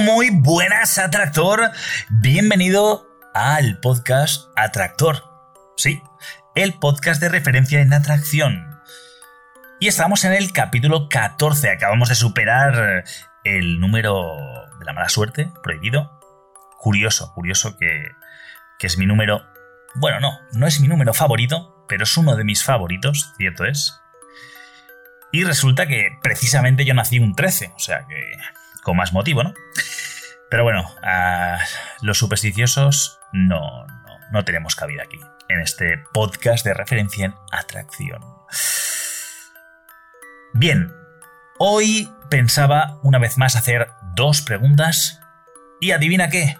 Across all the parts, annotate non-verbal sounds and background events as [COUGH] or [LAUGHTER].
Muy buenas, Atractor. Bienvenido al podcast Atractor. Sí, el podcast de referencia en atracción. Y estamos en el capítulo 14. Acabamos de superar el número de la mala suerte, prohibido. Curioso, curioso que, que es mi número. Bueno, no, no es mi número favorito, pero es uno de mis favoritos, cierto es. Y resulta que precisamente yo nací un 13, o sea que con más motivo, ¿no? Pero bueno, los supersticiosos no, no, no tenemos cabida aquí, en este podcast de referencia en atracción. Bien, hoy pensaba una vez más hacer dos preguntas y adivina qué,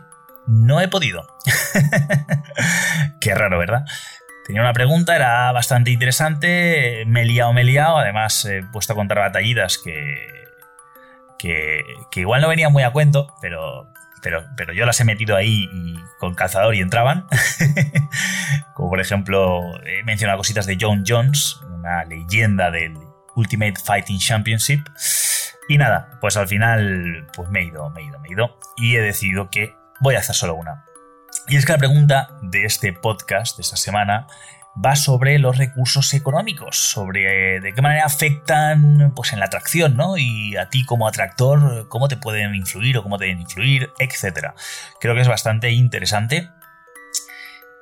no he podido. [LAUGHS] qué raro, ¿verdad? Tenía una pregunta, era bastante interesante, me he liado, me he liado, además he puesto a contar batallidas que, que, que igual no venían muy a cuento, pero, pero, pero yo las he metido ahí y, con calzador y entraban. [LAUGHS] Como por ejemplo, he mencionado cositas de John Jones, una leyenda del Ultimate Fighting Championship. Y nada, pues al final pues me he ido, me he ido, me he ido. Y he decidido que voy a hacer solo una. Y es que la pregunta de este podcast de esta semana va sobre los recursos económicos, sobre de qué manera afectan pues, en la atracción, ¿no? Y a ti como atractor, cómo te pueden influir o cómo te deben influir, etc. Creo que es bastante interesante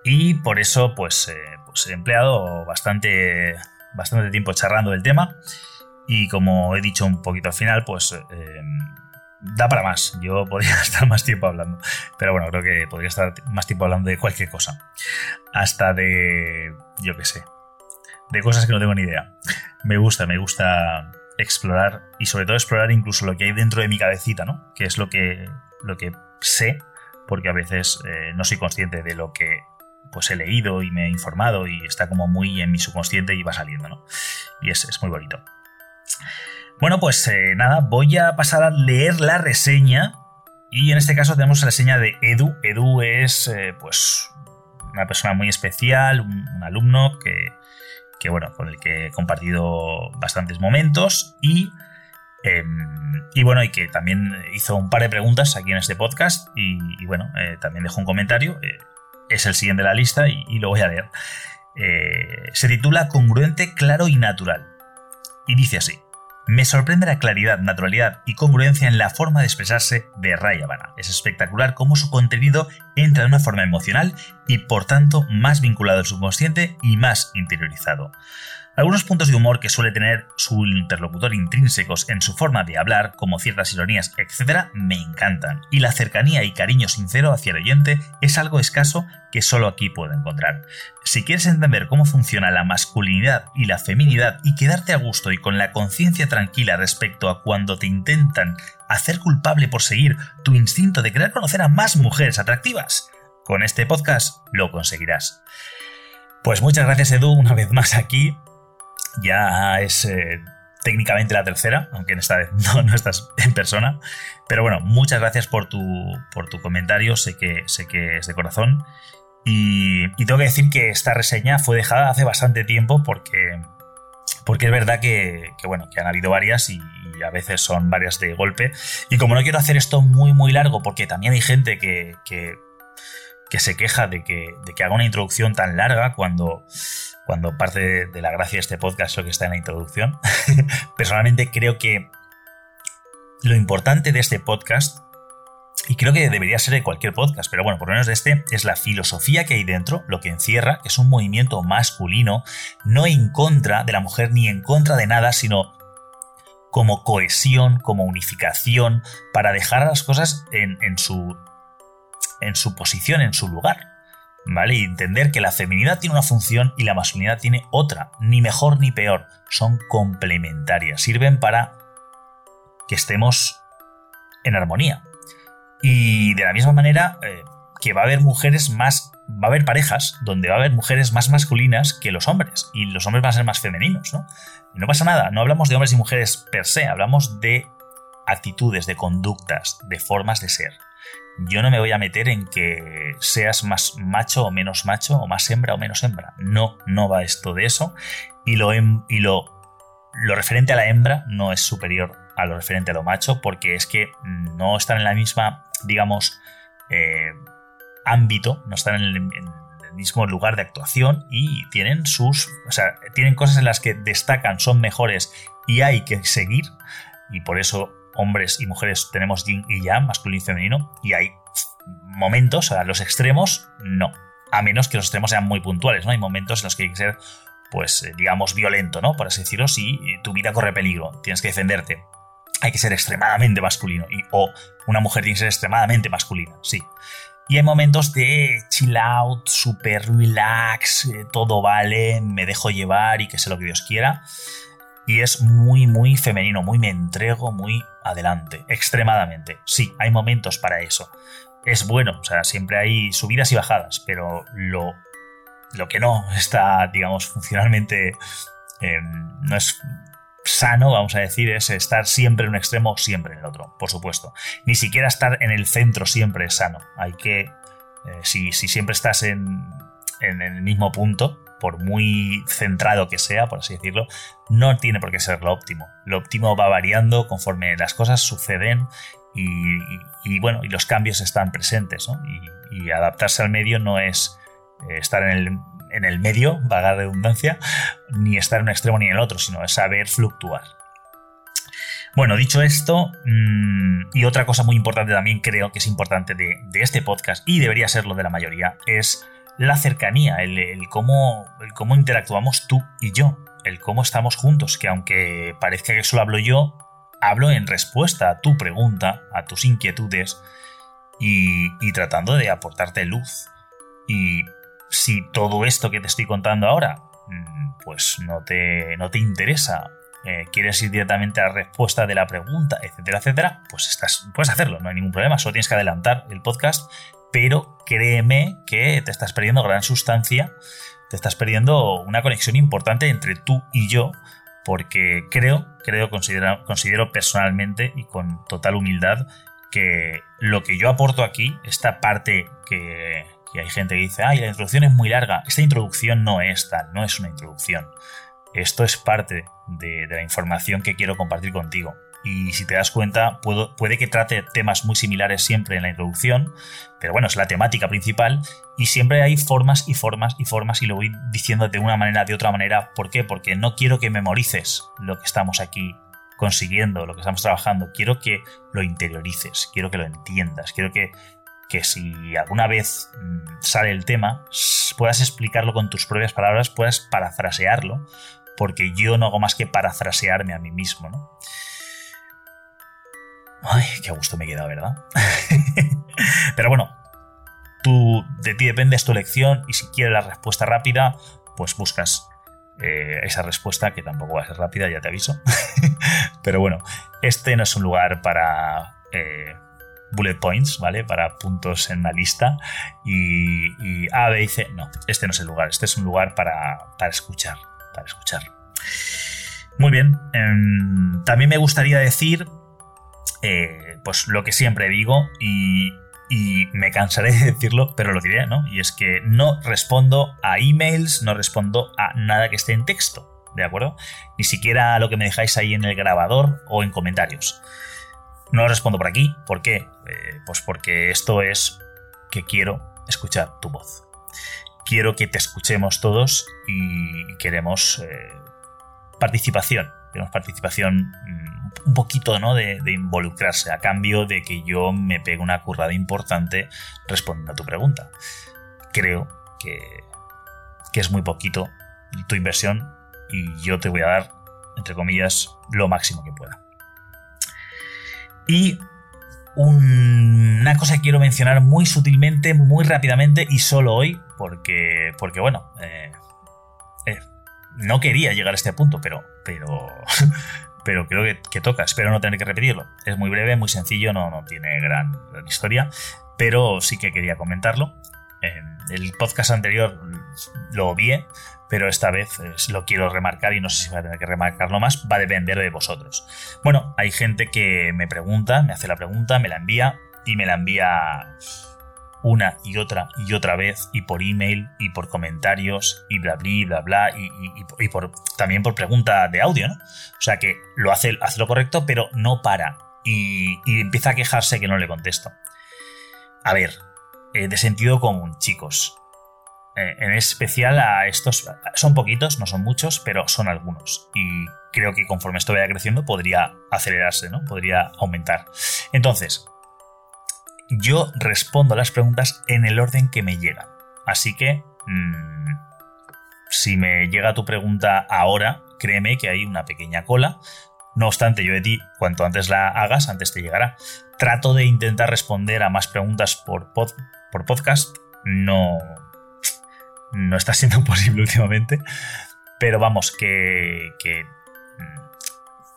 y por eso pues, eh, pues he empleado bastante, bastante tiempo charlando del tema y como he dicho un poquito al final, pues... Eh, da para más. Yo [LAUGHS] podría estar más tiempo hablando. Pero bueno, creo que podría estar más tiempo hablando de cualquier cosa. Hasta de. yo qué sé. De cosas que no tengo ni idea. Me gusta, me gusta explorar y sobre todo explorar incluso lo que hay dentro de mi cabecita, ¿no? Que es lo que, lo que sé, porque a veces eh, no soy consciente de lo que pues he leído y me he informado y está como muy en mi subconsciente y va saliendo, ¿no? Y es, es muy bonito. Bueno, pues eh, nada, voy a pasar a leer la reseña. Y en este caso tenemos la reseña de Edu. Edu es, eh, pues, una persona muy especial, un, alumno que, que, bueno, con el que he compartido bastantes momentos y, em, y bueno, y que también hizo un par de preguntas aquí en este podcast y, bueno, eh, también dejó un comentario. es el siguiente de la lista y, y lo voy a leer. se titula Congruente, claro y natural. Y dice así. Me sorprende la claridad, naturalidad y congruencia en la forma de expresarse de Rayavana. Es espectacular cómo su contenido entra de una forma emocional y por tanto más vinculado al subconsciente y más interiorizado. Algunos puntos de humor que suele tener su interlocutor intrínsecos en su forma de hablar, como ciertas ironías, etc., me encantan, y la cercanía y cariño sincero hacia el oyente es algo escaso que solo aquí puedo encontrar. Si quieres entender cómo funciona la masculinidad y la feminidad y quedarte a gusto y con la conciencia tranquila respecto a cuando te intentan hacer culpable por seguir tu instinto de querer conocer a más mujeres atractivas, con este podcast lo conseguirás. Pues muchas gracias Edu una vez más aquí ya es eh, técnicamente la tercera, aunque en esta vez [LAUGHS] no, estás en persona. Pero bueno, muchas gracias por tu, por tu comentario, sé que, sé que es de corazón. Y, tengo que decir que esta reseña fue dejada hace bastante tiempo porque, porque es verdad que, bueno, que han habido varias y, a veces son varias de golpe. Y como no quiero hacer esto muy, muy largo, porque también hay gente que, que, se queja de que, de que haga una introducción tan larga cuando cuando parte de la gracia de este podcast es que está en la introducción. [LAUGHS] Personalmente creo que lo importante de este podcast, y creo que debería ser de cualquier podcast, pero bueno, por lo menos de este, es la filosofía que hay dentro, lo que encierra, que es un movimiento masculino, no en contra de la mujer ni en contra de nada, sino como cohesión, como unificación, para dejar las cosas en, en, su, en su posición, en su lugar. ¿vale? Y entender que la feminidad tiene una función y la masculinidad tiene otra, ni mejor ni peor, son complementarias, sirven para que estemos en armonía. Y de la misma manera eh, que va a haber mujeres más, va a haber parejas donde va a haber mujeres más masculinas que los hombres y los hombres van a ser más femeninos, ¿no? No pasa nada, no hablamos de hombres y mujeres per se, hablamos de actitudes, de conductas, de formas de ser yo no me voy a meter en que seas más macho o menos macho, o más hembra o menos hembra. No, no va esto de eso. Y lo, y lo, lo referente a la hembra no es superior a lo referente a lo macho, porque es que no están en la misma, digamos, eh, ámbito, no están en el, en el, mismo lugar de actuación y tienen sus, o sea, tienen cosas en las que destacan, son mejores y hay que seguir. Y por eso hombres y mujeres tenemos yin y yang, masculino y femenino, y hay momentos, a los extremos, no. A menos que los extremos sean muy puntuales, ¿no? Hay momentos en los que hay que ser, pues, eh, digamos, violento, ¿no? Por así decirlo, si tu vida corre peligro, tienes que defenderte. Hay que ser extremadamente masculino. Y, o una mujer tiene que ser extremadamente masculina, sí. Y hay momentos de chill out, super relax, eh, todo vale, me dejo llevar y que sé lo que Dios quiera y es muy, muy femenino, muy me entrego, muy adelante, extremadamente. Sí, hay momentos para eso. Es bueno, o sea, siempre hay subidas y bajadas, pero lo, lo que no está, digamos, funcionalmente, eh, no es sano, vamos a decir, es estar siempre en un extremo siempre en el otro, por supuesto. Ni siquiera estar en el centro siempre es sano. Hay que, eh, si, si, siempre estás en, en el mismo punto, por muy centrado que sea, por así decirlo, no tiene por qué ser lo óptimo. Lo óptimo va variando conforme las cosas suceden y, bueno, y los cambios están presentes, y, adaptarse al medio no es eh, estar en el, en el medio, [LAUGHS] vaga redundancia, ni estar en un extremo ni en el otro, sino es saber fluctuar. Bueno, dicho esto, mmm, y otra cosa muy importante también creo que es importante de, de, este podcast, y debería serlo de la mayoría, es la cercanía, el, cómo, el cómo interactuamos tú y yo, el cómo estamos juntos, que aunque parezca que solo hablo yo, hablo en respuesta a tu pregunta, a tus inquietudes y, y, tratando de aportarte luz. Y si todo esto que te estoy contando ahora, mm, pues no te, no te interesa, eh, quieres ir directamente a la respuesta de la pregunta, etcétera, etcétera, pues estás, puedes hacerlo, no hay ningún problema, solo tienes que adelantar el podcast pero créeme que te estás perdiendo gran sustancia, te estás perdiendo una conexión importante entre tú y yo, porque creo, creo, considero, considero personalmente y con total humildad que lo que yo aporto aquí, esta parte que, hay gente que dice, ay, la introducción es muy larga, esta introducción no es tal, no es una introducción. Esto es parte de la información que quiero compartir contigo y si te das cuenta puede que trate temas muy similares siempre en la introducción, pero bueno, es la temática principal y siempre hay formas y formas y formas y lo voy diciendo de una manera, de otra manera. ¿Por qué? Porque no quiero que memorices lo que estamos aquí consiguiendo, lo que estamos trabajando, quiero que lo interiorices, quiero que lo entiendas, quiero que, que si alguna vez mm, sale el tema, puedas explicarlo con tus propias palabras, puedas parafrasearlo, porque yo no hago más que parafrasearme a mí mismo, ¿no? Ay, qué gusto me queda, ¿verdad? [LAUGHS] Pero bueno, tú, de ti depende, es tu elección y si quieres la respuesta rápida, pues buscas eh, esa respuesta que tampoco va a ser rápida, ya te aviso. [LAUGHS] Pero bueno, este no es un lugar para eh, bullet points, ¿vale? Para puntos en la lista y, y, A, B C. No, este no es el lugar, este es un lugar para, para escuchar, para escuchar. Muy bien, eh, también me gustaría decir eh, pues lo que siempre digo y, y, me cansaré [LAUGHS] de decirlo, pero lo diré, ¿no? Y es que no respondo a emails, no respondo a nada que esté en texto, ¿de acuerdo? Ni siquiera a lo que me dejáis ahí en el grabador o en comentarios. No respondo por aquí, ¿por qué? Eh, pues porque esto es que quiero escuchar tu voz. Quiero que te escuchemos todos y queremos eh, participación. Queremos participación mm, un poquito ¿no? de, involucrarse a cambio de que yo me pegue una currada importante respondiendo a tu pregunta. Creo que, que es muy poquito tu inversión y yo te voy a dar, entre comillas, lo máximo que pueda. Y una cosa que quiero mencionar muy sutilmente, muy rápidamente y solo hoy, porque, porque bueno, eh, eh, no quería llegar a este punto, pero, pero, [LAUGHS] pero creo que, toca. Espero no tener que repetirlo. Es muy breve, muy sencillo, no, no tiene gran, historia, pero sí que quería comentarlo. el podcast anterior lo obvié, pero esta vez lo quiero remarcar y no sé si voy a tener que remarcarlo más, va a depender de vosotros. Bueno, hay gente que me pregunta, me hace la pregunta, me la envía y me la envía una y otra y otra vez y por email y por comentarios y bla bla bla bla y, por, también por pregunta de audio, ¿no? O sea que lo hace, hace lo correcto pero no para y, empieza a quejarse que no le contesto. A ver, eh, de sentido común, chicos. Eh, en especial a estos, son poquitos, no son muchos, pero son algunos. Y creo que conforme esto vaya creciendo podría acelerarse, ¿no? Podría aumentar. Entonces, yo respondo a las preguntas en el orden que me llegan. Así que, mm, si me llega tu pregunta ahora, créeme que hay una pequeña cola. No obstante, yo de ti, cuanto antes la hagas, antes te llegará. Trato de intentar responder a más preguntas por, por podcast. No, no está siendo [LAUGHS] posible últimamente. Pero vamos, que, que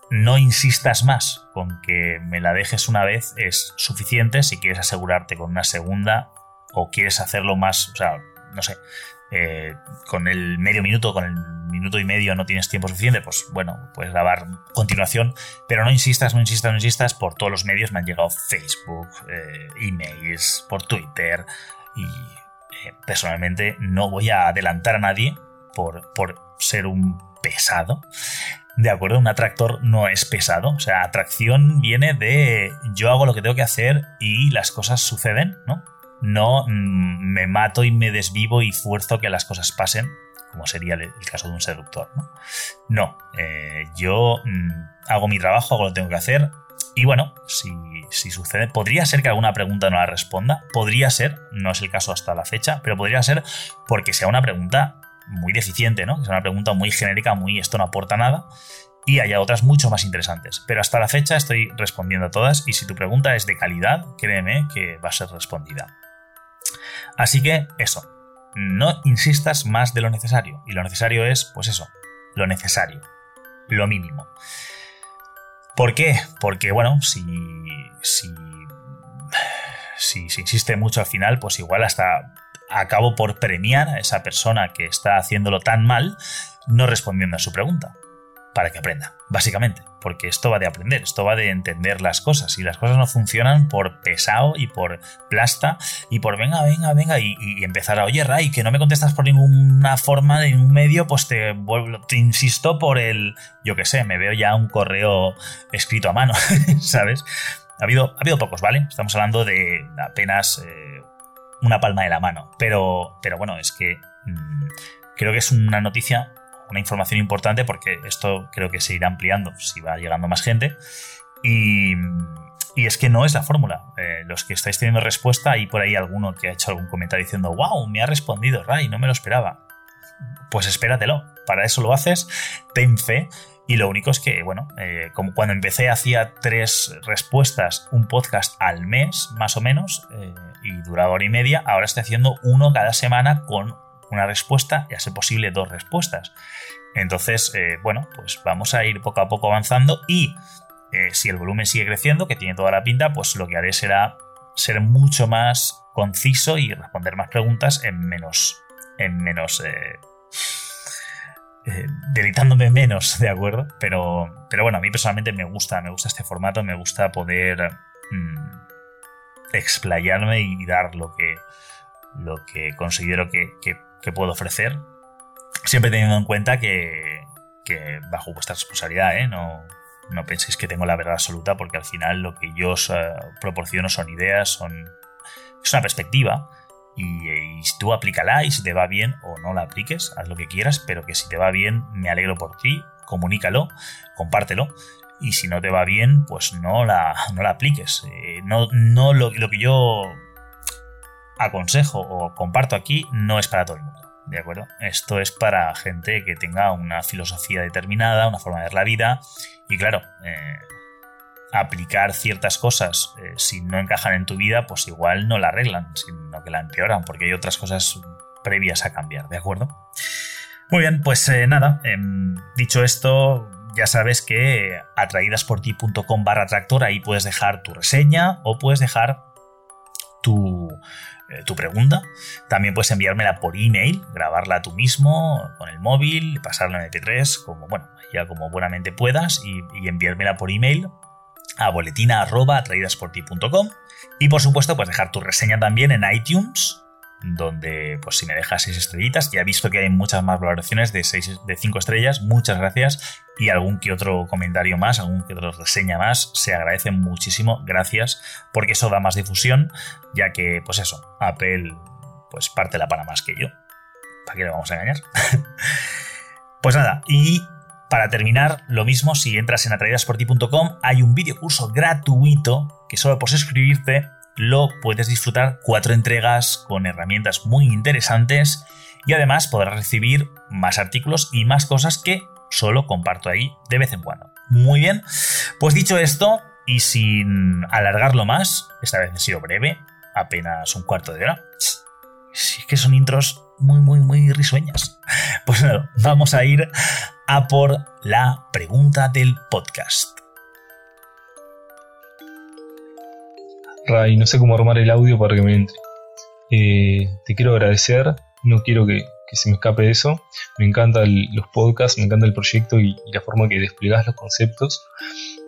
no insistas más con que me la dejes una vez es suficiente si quieres asegurarte con una segunda o quieres hacerlo más, o sea, no sé, eh, con el medio minuto, con el minuto y medio no tienes tiempo suficiente, pues bueno, puedes grabar continuación, pero no insistas, no insistas, no insistas, por todos los medios me han llegado Facebook, eh, emails, por Twitter y personalmente no voy a adelantar a nadie por, por ser un pesado. De acuerdo, un atractor no es pesado. O sea, atracción viene de yo hago lo que tengo que hacer y las cosas suceden, ¿no? No mm, me mato y me desvivo y fuerzo que las cosas pasen, como sería el, caso de un seductor, ¿no? No, eh, yo mm, hago mi trabajo, hago lo que tengo que hacer, y bueno, si, sucede, podría ser que alguna pregunta no la responda, podría ser, no es el caso hasta la fecha, pero podría ser porque sea una pregunta muy deficiente, ¿no? Sea una pregunta muy genérica, muy esto no aporta nada, y haya otras mucho más interesantes. Pero hasta la fecha estoy respondiendo a todas y si tu pregunta es de calidad, créeme que va a ser respondida. Así que eso, no insistas más de lo necesario. Y lo necesario es, pues eso, lo necesario, lo mínimo. ¿Por qué? Porque, bueno, si, si, si, si insiste mucho al final, pues igual hasta acabo por premiar a esa persona que está haciéndolo tan mal, no respondiendo a su pregunta para que aprenda, básicamente, porque esto va de aprender, esto va de entender las cosas y las cosas no funcionan por pesado y por plasta y por venga, venga, venga y, empezar a, oye, Ray, que no me contestas por ninguna forma, de ningún medio, pues te, te insisto por el, yo qué sé, me veo ya un correo escrito a mano, [LAUGHS] ¿sabes? Ha habido, ha habido pocos, ¿vale? Estamos hablando de apenas eh, una palma de la mano, pero, pero bueno, es que mm, creo que es una noticia una información importante porque esto creo que se irá ampliando si va llegando más gente. Y, es que no es la fórmula. Eh, los que estáis teniendo respuesta, hay por ahí alguno que ha hecho algún comentario diciendo, wow, me ha respondido Ray, no me lo esperaba. Pues espératelo, para eso lo haces, ten fe. Y lo único es que, bueno, eh, como cuando empecé hacía tres respuestas, un podcast al mes, más o menos, eh, y duraba hora y media, ahora estoy haciendo uno cada semana con una respuesta y a ser posible dos respuestas. Entonces, eh, bueno, pues vamos a ir poco a poco avanzando y si el volumen sigue creciendo, que tiene toda la pinta, pues lo que haré será ser mucho más conciso y responder más preguntas en menos, en menos, eh, delitándome menos, ¿de acuerdo? Pero, pero bueno, a mí personalmente me gusta, me gusta este formato, me gusta poder mm, explayarme y dar lo que, lo que considero que, que puedo ofrecer, siempre teniendo en cuenta que, bajo vuestra responsabilidad, ¿eh? no, no penséis que tengo la verdad absoluta, porque al final lo que yo os eh, proporciono son ideas, son es una perspectiva. Y, tú aplícala y si te va bien o no la apliques, haz lo que quieras, pero que si te va bien, me alegro por ti, comunícalo, compártelo. Y si no te va bien, pues no la, no la apliques. Eh, no, no lo, lo que yo aconsejo o comparto aquí no es para todo el mundo. ¿De acuerdo? Esto es para gente que tenga una filosofía determinada, una forma de ver la vida. Y claro, eh, aplicar ciertas cosas eh, si no encajan en tu vida, pues igual no la arreglan, sino que la empeoran, porque hay otras cosas previas a cambiar, ¿de acuerdo? Muy bien, pues eh, nada, em, dicho esto, ya sabes que atraídasporti.com barra tractor, ahí puedes dejar tu reseña o puedes dejar tu, eh, tu pregunta. También puedes enviármela por email, grabarla tú mismo con el móvil, pasarla en MP3, como bueno, ya como buenamente puedas, y, y enviármela por email a boletina.atraídasporti.com y por supuesto pues dejar tu reseña también en iTunes donde pues si me dejas 6 estrellitas, ya he visto que hay muchas más valoraciones de 6 de 5 estrellas, muchas gracias y algún que otro comentario más, algún que otro reseña más, se agradece muchísimo, gracias, porque eso da más difusión, ya que pues eso, Apple pues parte la pana más que yo. ¿Para qué le vamos a engañar? [LAUGHS] pues nada, y para terminar, lo mismo, si entras en atraídasporti.com, hay un vídeo curso gratuito que solo por suscribirte lo puedes disfrutar cuatro entregas con herramientas muy interesantes y además podrás recibir más artículos y más cosas que solo comparto ahí de vez en cuando. Muy bien, pues dicho esto y sin alargarlo más, esta vez he sido breve, apenas un cuarto de hora. Sí que son intros muy, muy, muy risueñas. Pues nada, vamos a ir a por la pregunta del podcast. Ray, no sé cómo armar el audio para que me entre. Eh, te quiero agradecer, no quiero que, se me escape eso. Me encantan los podcasts, me encanta el proyecto y, la forma que desplegás los conceptos.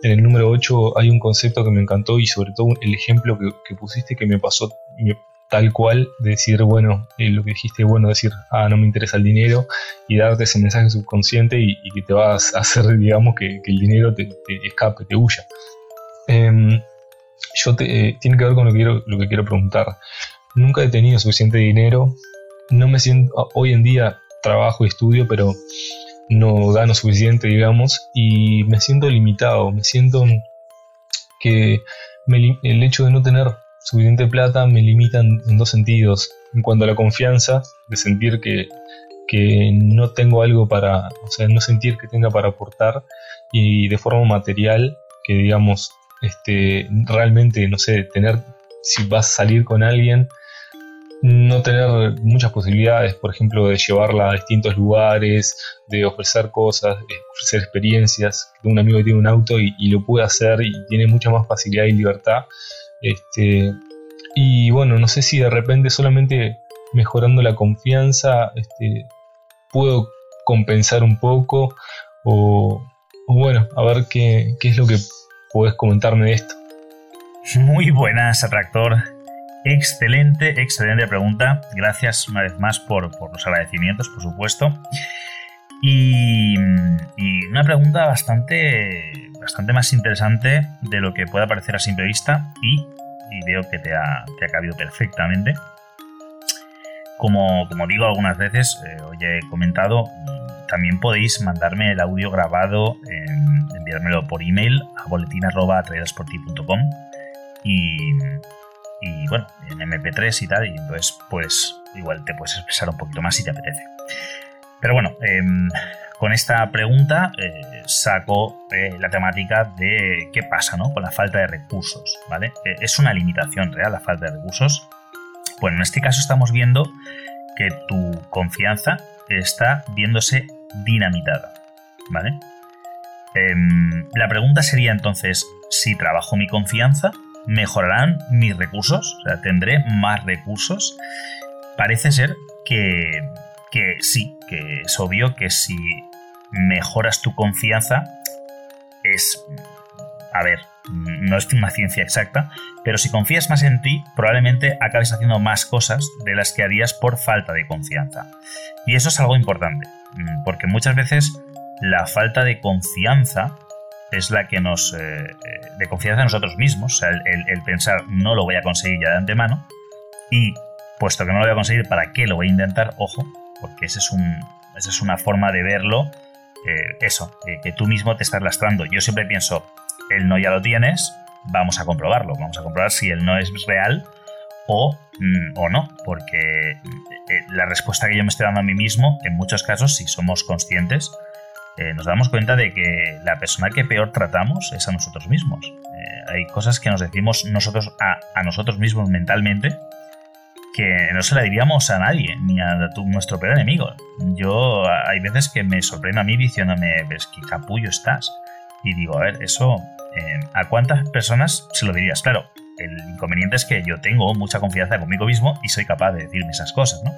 En el número 8 hay un concepto que me encantó y sobre todo el ejemplo que, pusiste que me pasó tal cual, de decir, bueno, eh, lo que dijiste, bueno, decir, ah, no me interesa el dinero y darte ese mensaje subconsciente y, que te vas a hacer, [LAUGHS] digamos, que, el dinero te, escape, te huya. Em, yo te, eh, tiene que ver con lo que, quiero, lo que quiero preguntar. Nunca he tenido suficiente dinero. No me siento. Ah, hoy en día trabajo y estudio, pero no gano suficiente, digamos, y me siento limitado. Me siento que el hecho de no tener suficiente plata me limita en, dos sentidos. En cuanto a la confianza, de sentir que, que no tengo algo para, o sea, no sentir que tenga para aportar, y de forma material, que digamos, este, realmente, no sé, tener, si vas a salir con alguien, no tener muchas posibilidades, por ejemplo, de llevarla a distintos lugares, de ofrecer cosas, de ofrecer experiencias. Un amigo que tiene un auto y, lo puede hacer y tiene mucha más facilidad y libertad. Este, y bueno, no sé si de repente solamente mejorando la confianza este, puedo compensar un poco o, bueno, a ver qué, qué es lo que puedes comentarme esto. Muy buenas, Atractor. Excelente, excelente pregunta. Gracias una vez más por, los agradecimientos, por supuesto. Y, una pregunta bastante, bastante más interesante de lo que pueda parecer a simple vista y, veo que te ha, te cabido perfectamente. Como, digo algunas veces, eh, hoy he comentado, también podéis mandarme el audio grabado, enviármelo por email a boletín.com y, y bueno, en MP3 y tal, y entonces pues igual te puedes expresar un poquito más si te apetece. Pero bueno, em, con esta pregunta eh, saco eh, la temática de qué pasa ¿no? con la falta de recursos, ¿vale? Eh, ¿Es una limitación real la falta de recursos? Bueno, en este caso estamos viendo que tu confianza está viéndose dinamitada, ¿vale? Em, la pregunta sería entonces, si trabajo mi confianza, ¿mejorarán mis recursos? O sea, ¿tendré más recursos? Parece ser que, que sí, que es obvio que si mejoras tu confianza, es... A ver, no es una ciencia exacta, pero si confías más en ti, probablemente acabes haciendo más cosas de las que harías por falta de confianza. Y eso es algo importante. Mm, porque muchas veces la falta de confianza es la que nos... Eh, eh, de confianza en nosotros mismos, o sea, el, pensar no lo voy a conseguir ya de antemano y puesto que no lo voy a conseguir, ¿para qué lo voy a intentar? Ojo, porque esa es una forma de verlo, eh, eso, que tú mismo te estás lastrando. Yo siempre pienso, el no ya lo tienes, vamos a comprobarlo, vamos a comprobar si el no es real o, mm, o no, porque eh, la respuesta que yo me estoy dando a mí mismo, en muchos casos, si somos conscientes, eh, nos damos cuenta de que la persona que peor tratamos es a nosotros mismos. Eh, hay cosas que nos decimos nosotros a, nosotros mismos mentalmente que no se la diríamos a nadie, ni a nuestro peor enemigo. Yo hay veces que me sorprende a mí diciéndome, ves qué capullo estás. Y digo, a ver, eso, eh, ¿a cuántas personas se lo dirías? Claro, el inconveniente es que yo tengo mucha confianza conmigo mismo y soy capaz de decirme esas cosas, ¿no?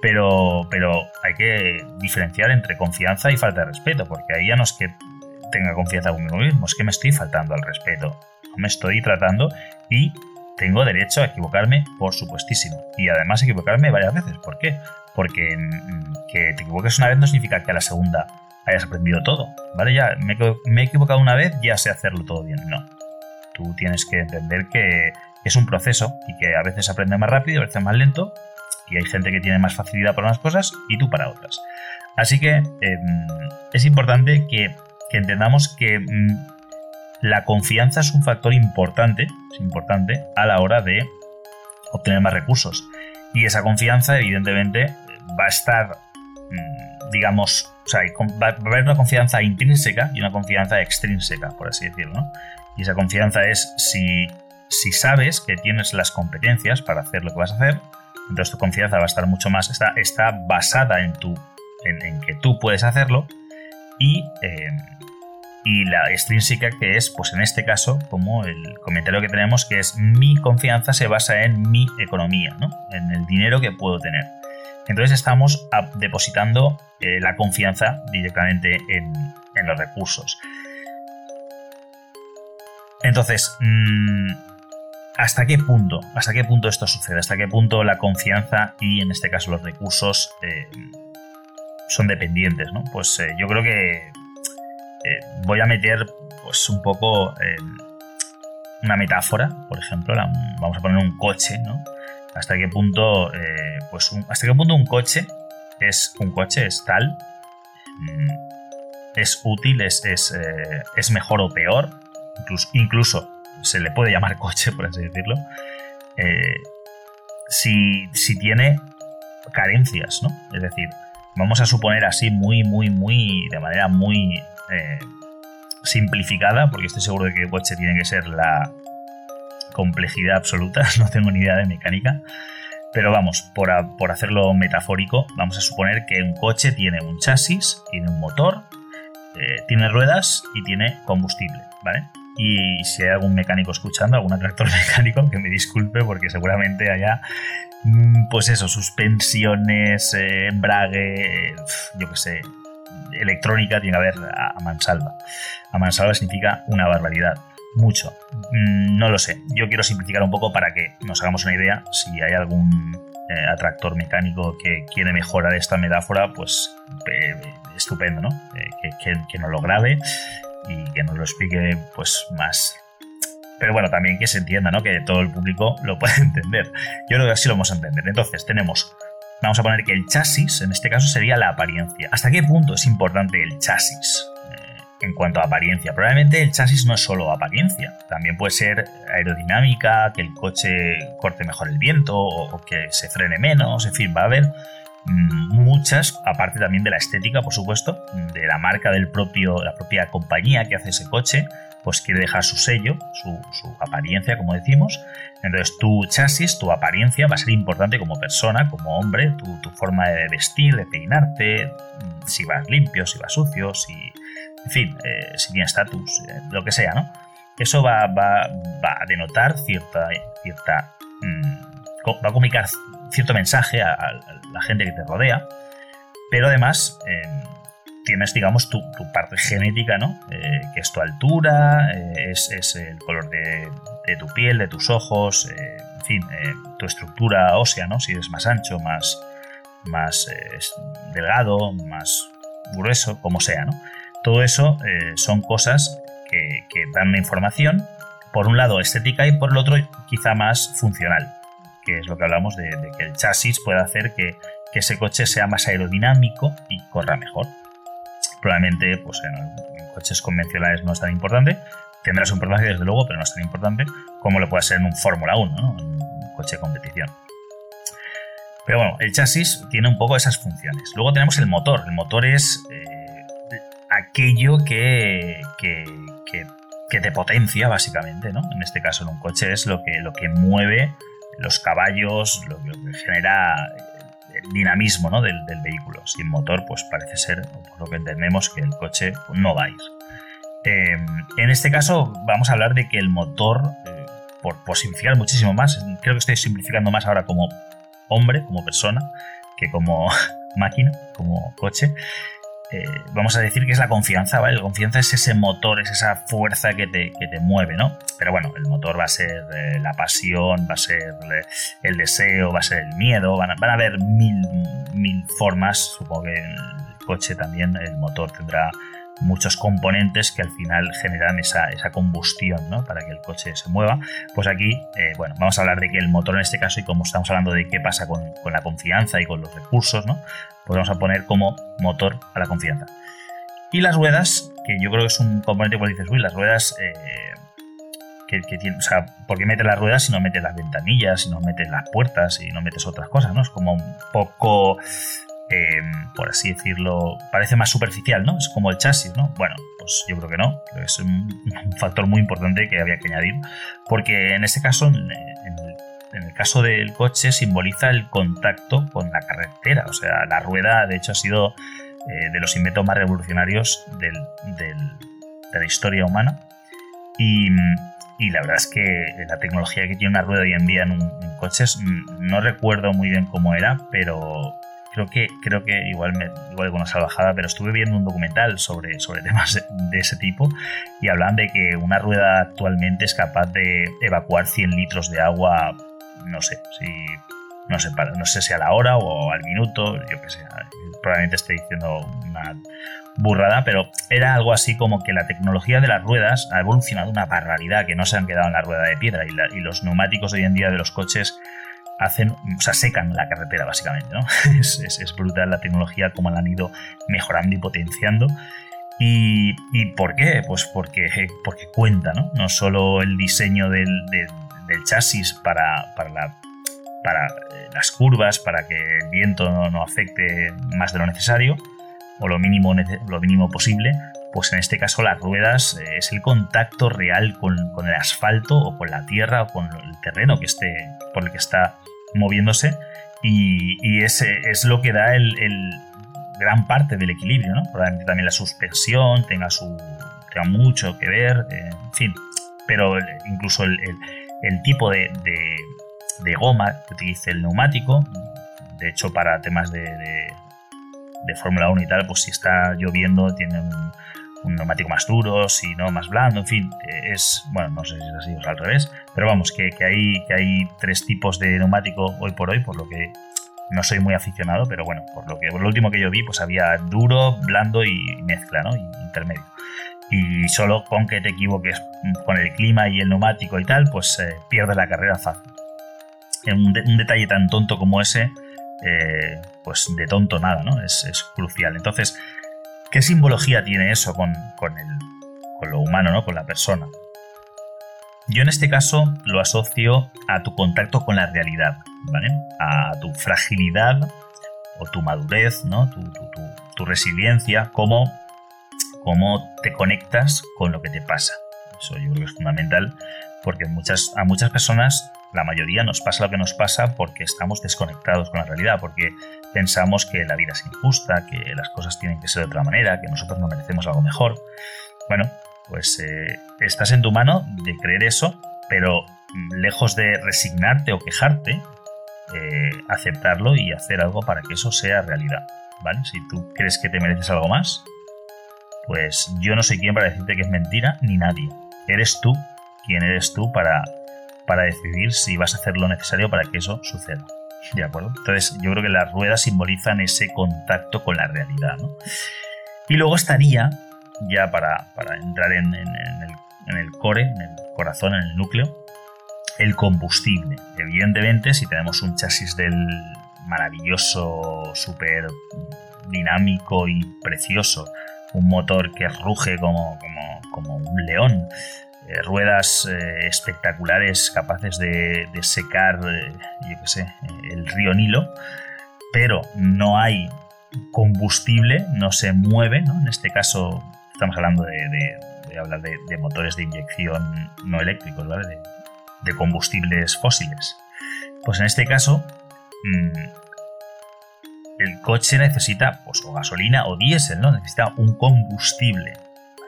Pero, pero hay que diferenciar entre confianza y falta de respeto, porque ahí ya no es que tenga confianza conmigo mismo, es que me estoy faltando al respeto. No me estoy tratando y tengo derecho a equivocarme, por supuestísimo. Y además equivocarme varias veces. ¿Por qué? Porque mm, que te equivoques una vez no significa que a la segunda hayas aprendido todo. ¿Vale? Ya me, he equivocado una vez, ya sé hacerlo todo bien. No. Tú tienes que entender que es un proceso y que a veces aprende más rápido, a veces más lento, y hay gente que tiene más facilidad para unas cosas y tú para otras. Así que em, es importante que, entendamos que mm, la confianza es un factor importante, es importante a la hora de obtener más recursos. Y esa confianza, evidentemente, va a estar, mm, digamos, o sea, va a haber una confianza intrínseca y una confianza extrínseca, por así decirlo. Y esa confianza es si, si sabes que tienes las competencias para hacer lo que vas a hacer, entonces tu confianza va a estar mucho más, está, está basada en, tu, en, que tú puedes hacerlo y, eh, y la extrínseca que es, pues en este caso, como el comentario que tenemos, que es mi confianza se basa en mi economía, ¿no? en el dinero que puedo tener. Entonces estamos depositando eh, la confianza directamente en, en, los recursos. Entonces, mmm, ¿Hasta qué punto? ¿Hasta qué punto esto sucede? ¿Hasta qué punto la confianza y en este caso los recursos eh, son dependientes? ¿no? Pues eh, yo creo que eh, voy a meter pues un poco una metáfora, por ejemplo, vamos a poner un coche, ¿no? ¿Hasta qué punto, pues hasta qué punto un coche es un coche es tal, mm, es útil, es, es, es mejor o peor, incluso, incluso se le puede llamar [LAUGHS] coche, por así decirlo, eh, si, tiene carencias, ¿no? Es decir, vamos a suponer así muy, muy, muy, de manera muy eh, simplificada, porque estoy seguro de que coche tiene que ser la complejidad absoluta, [LAUGHS] no tengo ni idea de mecánica, pero vamos, por, por hacerlo metafórico, vamos a suponer que un coche tiene un chasis, tiene un motor, eh, tiene ruedas y tiene combustible, ¿vale? Y si hay algún mecánico escuchando, algún atractor [LAUGHS] mecánico, que me disculpe porque seguramente haya, mm, pues eso, suspensiones, eh, embrague, yo qué sé, electrónica tiene que haber a, mansalva. A mansalva significa una barbaridad. Mucho. Mm, no lo sé. Yo quiero simplificar un poco para que nos hagamos una idea. Si hay algún eh, atractor mecánico que quiere mejorar esta metáfora, pues eh, estupendo, ¿no? que, que, que, nos lo grabe y que nos lo explique pues más. Pero bueno, también que se entienda, ¿no? Que todo el público lo puede [LAUGHS] entender. Yo creo que así lo vamos a entender. Entonces, tenemos, vamos a poner que el chasis, en este caso, sería la apariencia. ¿Hasta qué punto es importante el chasis? Eh, en cuanto a apariencia, probablemente el chasis no es solo apariencia, también puede ser aerodinámica, que el coche corte mejor el viento o que se frene menos, en fin, va a haber muchas, aparte también de la estética, por supuesto, de la marca del propio, la propia compañía que hace ese coche, pues quiere dejar su sello, su, apariencia, como decimos. Entonces tu chasis, tu apariencia va a ser importante como persona, como hombre, tu, forma de vestir, de peinarte, si vas limpio, si vas sucio, si, en fin, eh, si tienes estatus, eh, lo que sea, ¿no? Eso va, a denotar cierta, cierta mm, va a comunicar cierto mensaje a, la gente que te rodea, pero además em, tienes, digamos, tu, parte genética, ¿no? Eh, que es tu altura, es, el color de, tu piel, de tus ojos, eh, en fin, tu estructura ósea, ¿no? Si eres más ancho, más, más delgado, más grueso, como sea, ¿no? Todo eso son cosas que, dan una información, por un lado estética y por el otro quizá más funcional que es lo que hablamos de, que el chasis puede hacer que, ese coche sea más aerodinámico y corra mejor. Probablemente pues, en, coches convencionales no es tan importante, tendrá su importancia desde luego, pero no es tan importante como lo puede ser en un Fórmula 1, ¿no? en un coche de competición. Pero bueno, el chasis tiene un poco esas funciones. Luego tenemos el motor. El motor es, eh, aquello que, que, que, te potencia, básicamente, ¿no? En este caso, en un coche es lo que, lo que mueve los caballos, lo que, genera el dinamismo ¿no? del, vehículo. Sin motor, pues parece ser, por lo que entendemos, que el coche no va a ir. Em, en este caso, vamos a hablar de que el motor, eh, por, simplificar muchísimo más, creo que estoy simplificando más ahora como hombre, como persona, que como [LAUGHS] máquina, como coche, eh, vamos a decir que es la confianza, ¿vale? La confianza es ese motor, es esa fuerza que te, mueve, ¿no? Pero bueno, el motor va a ser eh, la pasión, va a ser el deseo, va a ser el miedo, van a, van a haber mil, mil formas, supongo que en el coche también el motor tendrá muchos componentes que al final generan esa, combustión ¿no? para que el coche se mueva. Pues aquí, eh, bueno, vamos a hablar de que el motor en este caso, y como estamos hablando de qué pasa con, la confianza y con los recursos, ¿no? pues vamos a poner como motor a la confianza. Y las ruedas, que yo creo que es un componente, como dices, uy, las ruedas... Eh, que, tiene, o sea, ¿por qué metes las ruedas si no metes las ventanillas, si no metes las puertas, si no metes otras cosas, ¿no? Es como un poco Em, por así decirlo, parece más superficial, ¿no? Es como el chasis, ¿no? Bueno, pues yo creo que no, es un, factor muy importante que había que añadir, porque en este caso, en, el, caso del coche, simboliza el contacto con la carretera, o sea, la rueda, de hecho, ha sido eh, de los inventos más revolucionarios de la historia humana, y, la verdad es que la tecnología que tiene una rueda hoy en día en, un, en coches, no recuerdo muy bien cómo era, pero creo que, creo que igual, me, igual con una salvajada, pero estuve viendo un documental sobre, sobre temas de, ese tipo y hablan de que una rueda actualmente es capaz de evacuar 100 litros de agua, no sé, si no sé, no sé si a la hora o al minuto, yo que sé, probablemente esté diciendo una burrada, pero era algo así como que la tecnología de las ruedas ha evolucionado una barbaridad, que no se han quedado en la rueda de piedra y, y los neumáticos hoy en día de los coches hacen, o sea, secan la carretera básicamente, ¿no? [LAUGHS] es, brutal la tecnología, como la han ido mejorando y potenciando. ¿Y, por qué? Pues porque, porque cuenta, ¿no? No solo el diseño del, chasis para, para, para eh, las curvas, para que el viento no, afecte más de lo necesario, o lo mínimo, lo mínimo posible, pues en este caso las ruedas eh, es el contacto real con, con, el asfalto o con la tierra o con el terreno que esté, por el que está moviéndose y, ese es lo que da el, gran parte del equilibrio, ¿no? Probablemente también la suspensión tenga, su, tenga mucho que ver, eh, en fin, pero incluso el, tipo de, goma que utilice el neumático, de hecho para temas de, de Fórmula 1 y tal, pues si está lloviendo tiene un, un neumático más duro, si no más blando, en fin, es, bueno, no sé si es así o es al revés, pero vamos, que, hay, que hay tres tipos de neumático hoy por hoy, por lo que no soy muy aficionado, pero bueno, por lo que por lo último que yo vi, pues había duro, blando y mezcla, ¿no? Intermedio. Y solo con que te equivoques con el clima y el neumático y tal, pues eh, pierdes la carrera fácil. Un, un, detalle tan tonto como ese, eh, pues de tonto nada, ¿no? Es, es crucial. Entonces, ¿Qué simbología tiene eso con, lo humano, ¿no? con la persona? Yo en este caso lo asocio a tu contacto con la realidad, ¿vale? A tu fragilidad o tu madurez, ¿no? Tu, resiliencia, cómo, cómo, te conectas con lo que te pasa. Eso yo creo que es fundamental porque muchas, a muchas personas, la mayoría, nos pasa lo que nos pasa porque estamos desconectados con la realidad, porque pensamos que la vida es injusta, que las cosas tienen que ser de otra manera, que nosotros no merecemos algo mejor. Bueno, pues eh, estás en tu mano de creer eso, pero lejos de resignarte o quejarte, eh, aceptarlo y hacer algo para que eso sea realidad. ¿Vale? Si tú crees que te mereces algo más, pues yo no soy quien para decirte que es mentira, ni nadie. Eres tú quien eres tú para, para decidir si vas a hacer lo necesario para que eso suceda. ¿De acuerdo? Entonces, yo creo que las ruedas simbolizan ese contacto con la realidad, ¿no? Y luego estaría, ya para, entrar en, el, core, en el corazón, en el núcleo, el combustible. Evidentemente, si tenemos un chasis del maravilloso, súper dinámico y precioso, un motor que ruge como, como, como un león, eh, ruedas eh, espectaculares capaces de, secar, eh, yo qué sé, el río Nilo, pero no hay combustible no se mueve, ¿no? En este caso estamos hablando de, hablar de, motores de inyección no eléctricos, ¿vale? De, combustibles fósiles. Pues en este caso, mm, el coche necesita pues, o gasolina o diésel, ¿no? Necesita un combustible.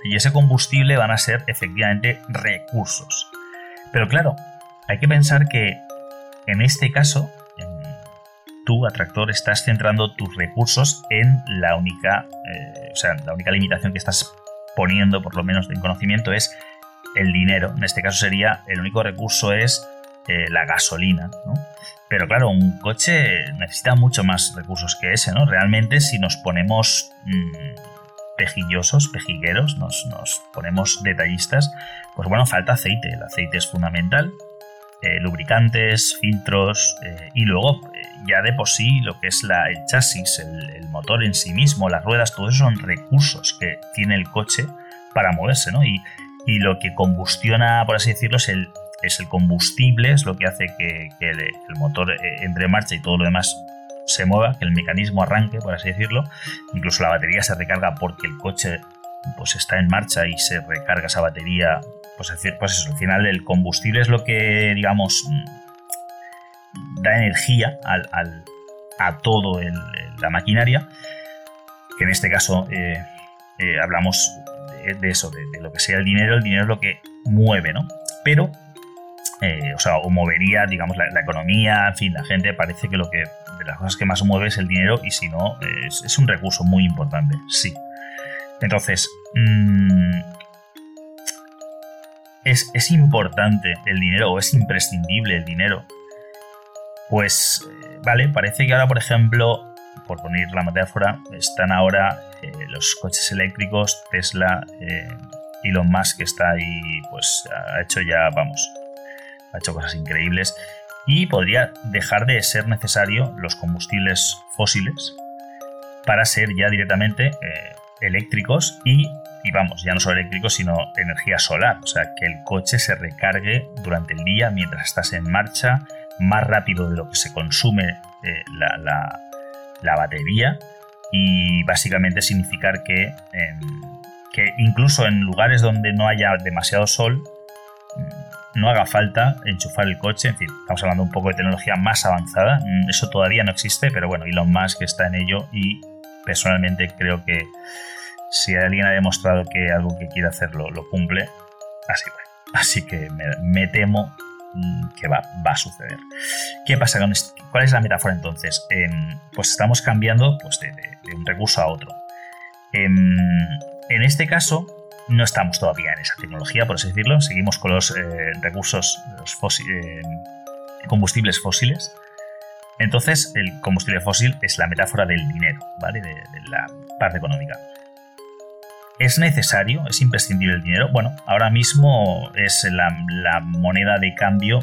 Y ese combustible van a ser efectivamente recursos. Pero claro, hay que pensar que en este caso tú, atractor, estás centrando tus recursos en la única, eh, o sea, la única limitación que estás poniendo, por lo menos en conocimiento, es el dinero. En este caso sería, el único recurso es eh, la gasolina, ¿no? Pero claro, un coche necesita mucho más recursos que ese, ¿no? Realmente si nos ponemos mm, pejillosos, pejigueros, nos, nos, ponemos detallistas, pues bueno, falta aceite. El aceite es fundamental. Eh, lubricantes, filtros y luego ya de por sí lo que es el chasis, el, motor en sí mismo, las ruedas, todo eso son recursos que tiene el coche para moverse, ¿no? Y, lo que combustiona, por así decirlo, es el, es el combustible, es lo que hace que, el, motor eh, entre en marcha y todo lo demás se mueva, que el mecanismo arranque, por así decirlo. Incluso la batería se recarga porque el coche pues está en marcha y se recarga esa batería. Pues, pues eso, al final el combustible es lo que, digamos, da energía al, a todo la maquinaria, que en este caso eh, eh, hablamos de, eso, de, lo que sea el dinero, el dinero es lo que mueve, ¿no? Pero, eh, o sea, o movería, digamos, la, economía, en fin, la gente parece que lo que las cosas que más mueve es el dinero y si no, es, un recurso muy importante, sí. Entonces, mm, es, es importante el dinero o es imprescindible el dinero pues, eh, vale, parece que ahora, por ejemplo, por poner la metáfora, están ahora eh, los coches eléctricos, Tesla, eh, Elon Musk que está ahí, pues ha hecho ya, vamos, ha hecho cosas increíbles y podría dejar de ser necesario los combustibles fósiles para ser ya directamente eléctricos y, y, vamos, ya no solo eléctricos, sino energía solar, o sea, que el coche se recargue durante el día mientras estás en marcha, más rápido de lo que se consume eh, la, batería. Y básicamente significar que, que incluso en lugares donde no haya demasiado sol no haga falta enchufar el coche, en fin, estamos hablando un poco de tecnología más avanzada, mm, eso todavía no existe, pero bueno, Elon Musk está en ello y personalmente creo que si alguien ha demostrado que algo que quiere hacerlo lo cumple, así. Así que me temo Mm, que va, a suceder. ¿Qué pasa con esto? ¿Cuál es la metáfora entonces? Em, pues estamos cambiando pues, de, un recurso a otro. Em, en este caso, no estamos todavía en esa tecnología, por así decirlo. Seguimos con los eh, recursos, los em, combustibles fósiles. Entonces, el combustible fósil es la metáfora del dinero, ¿vale? de la parte económica. ¿Es necesario? ¿Es imprescindible el dinero? Bueno, ahora mismo es la, moneda de cambio,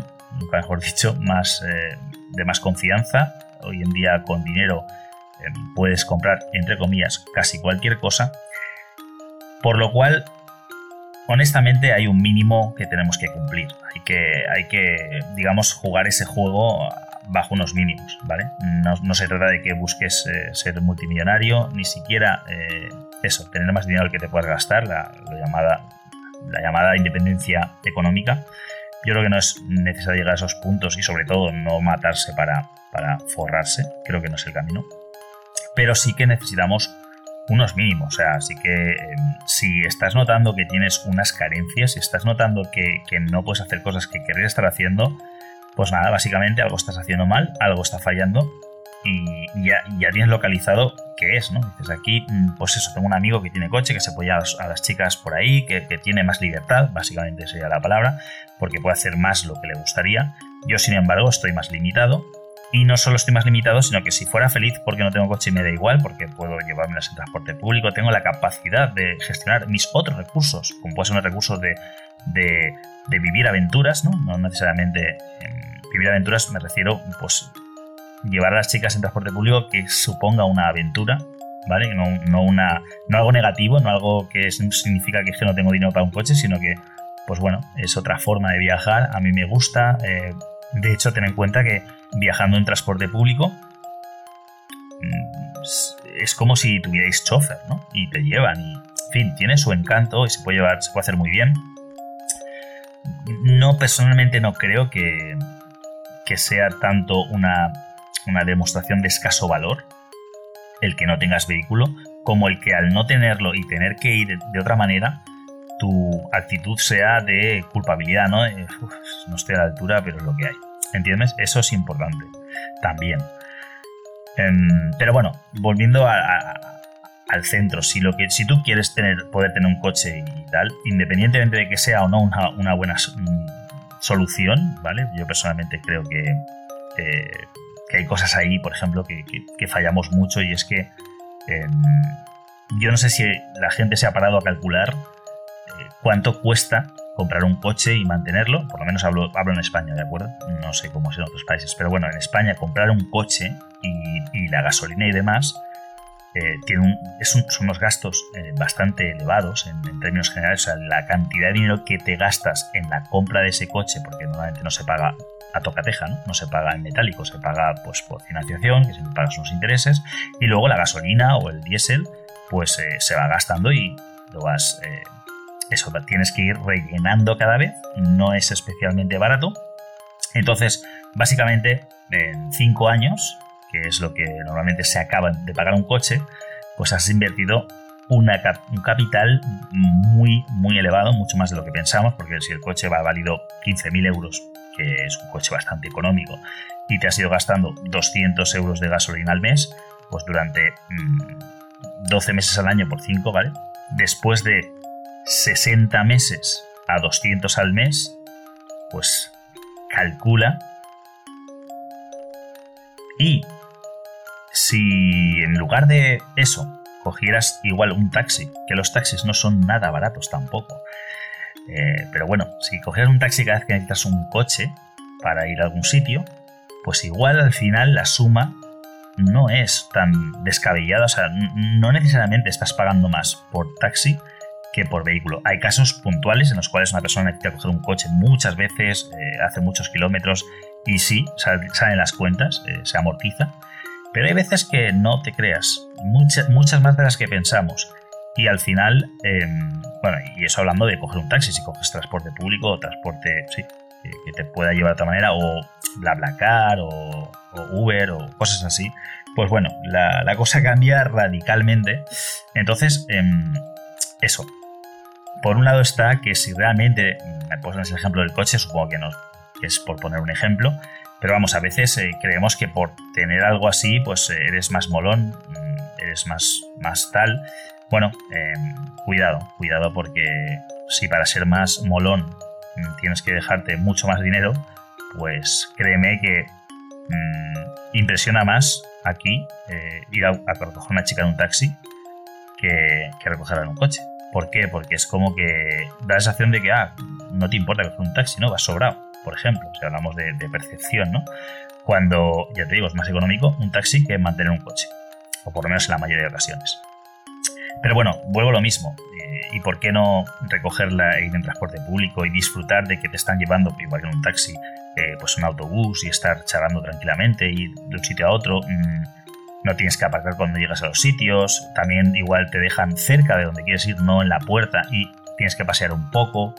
mejor dicho, más, eh, de más confianza. Hoy en día con dinero eh, puedes comprar, entre comillas, casi cualquier cosa. Por lo cual, honestamente, hay un mínimo que tenemos que cumplir. Hay que, hay que digamos, jugar ese juego bajo unos mínimos, ¿vale? No, se trata de que busques eh, ser multimillonario, ni siquiera eso, tener más dinero que te puedas gastar, la, llamada, la llamada independencia económica. Yo creo que no es necesario llegar a esos puntos y sobre todo no matarse para, para forrarse, creo que no es el camino. Pero sí que necesitamos unos mínimos, o sea, así que em, si estás notando que tienes unas carencias, si estás notando que, que no puedes hacer cosas que querrías estar haciendo, pues nada, básicamente algo estás haciendo mal, algo está fallando y ya, ya tienes localizado qué es, ¿no? Dices aquí, mm, pues eso, tengo un amigo que tiene coche, que se apoya a, las chicas por ahí, que, tiene más libertad, básicamente sería la palabra, porque puede hacer más lo que le gustaría. Yo, sin embargo, estoy más limitado. Y no solo estoy más limitado, sino que si fuera feliz porque no tengo coche me da igual, porque puedo llevármelas en transporte público, tengo la capacidad de gestionar mis otros recursos, como puede ser un recurso de, de, vivir aventuras, ¿no? No necesariamente vivir aventuras me refiero, pues llevar a las chicas en transporte público que suponga una aventura, ¿vale? No, no, una, no algo negativo, no algo que significa que, es que no tengo dinero para un coche, sino que, pues bueno, es otra forma de viajar, a mí me gusta. Eh, de hecho, ten en cuenta que viajando en transporte público, mm, es como si tuvierais chofer, ¿no? Y te llevan y, en fin, tiene su encanto y se puede llevar, se puede hacer muy bien. No, personalmente no creo que, que sea tanto una, una demostración de escaso valor el que no tengas vehículo, como el que al no tenerlo y tener que ir de otra manera, tu actitud sea de culpabilidad, ¿no? no estoy a la altura, pero es lo que hay. ¿Entiendes? Eso es importante también. Em, pero bueno, volviendo al centro, si, lo que, si tú quieres tener, poder tener un coche y tal, independientemente de que sea o no una, buena mm, solución, ¿vale? Yo personalmente creo que, que hay cosas ahí, por ejemplo, que, fallamos mucho y es que em, yo no sé si la gente se ha parado a calcular eh, cuánto cuesta comprar un coche y mantenerlo, por lo menos hablo, hablo en España, ¿de acuerdo? No sé cómo es en otros países, pero bueno, en España comprar un coche y, la gasolina y demás eh, tiene son unos gastos eh, bastante elevados en, términos generales, o sea, la cantidad de dinero que te gastas en la compra de ese coche, porque normalmente no se paga a tocateja, ¿no? No se paga en metálico, se paga pues por financiación, que siempre pagas unos intereses, y luego la gasolina o el diésel, pues se va gastando y lo vas eso tienes que ir rellenando cada vez, no es especialmente barato. Entonces, básicamente, en 5 años, que es lo que normalmente se acaba de pagar un coche, pues has invertido un capital muy, muy elevado, mucho más de lo que pensamos, porque si el coche va válido 15.000 euros, que es un coche bastante económico, y te has ido gastando 200 euros de gasolina al mes, pues durante 12 mm, meses al año por 5, ¿vale? Después de 60 meses a 200 al mes, pues calcula. Y si en lugar de eso cogieras igual un taxi, que los taxis no son nada baratos tampoco, eh, pero bueno, si cogieras un taxi cada vez que necesitas un coche para ir a algún sitio, pues igual al final la suma no es tan descabellada, o sea, no necesariamente estás pagando más por taxi, que por vehículo. Hay casos puntuales en los cuales una persona necesita coger un coche muchas veces, eh, hace muchos kilómetros y sí, salen las cuentas, eh, se amortiza. Pero hay veces que no te creas, muchas, muchas más de las que pensamos. Y al final, em, bueno, y eso hablando de coger un taxi, si coges transporte público o transporte, sí, que te pueda llevar de otra manera, o BlaBlaCar o, o Uber o cosas así, pues bueno, la, cosa [LAUGHS] cambia radicalmente. Entonces, em, eso, por un lado está que si realmente, me pones el ejemplo del coche, supongo que no, es por poner un ejemplo, pero vamos, a veces eh, creemos que por tener algo así, pues eh, eres más molón, mm, eres más, más tal. Bueno, em, cuidado, cuidado porque si para ser más molón mm, tienes que dejarte mucho más dinero, pues créeme que mm, impresiona más aquí eh, ir a, recoger una chica en un taxi que, que recogerla en un coche. ¿Por qué? Porque es como que da la sensación de que, ah, no te importa coger un taxi, ¿no? Vas sobrado, por ejemplo, si hablamos de, percepción, ¿no? Cuando, ya te digo, es más económico un taxi que mantener un coche, o por lo menos en la mayoría de ocasiones. Pero bueno, vuelvo a lo mismo. Eh, ¿Y por qué no recogerla e ir en transporte público y disfrutar de que te están llevando, igual que en un taxi, eh, pues un autobús y estar charlando tranquilamente, ir de un sitio a otro? Mm, no tienes que aparcar cuando llegas a los sitios, también igual te dejan cerca de donde quieres ir, no en la puerta, y tienes que pasear un poco.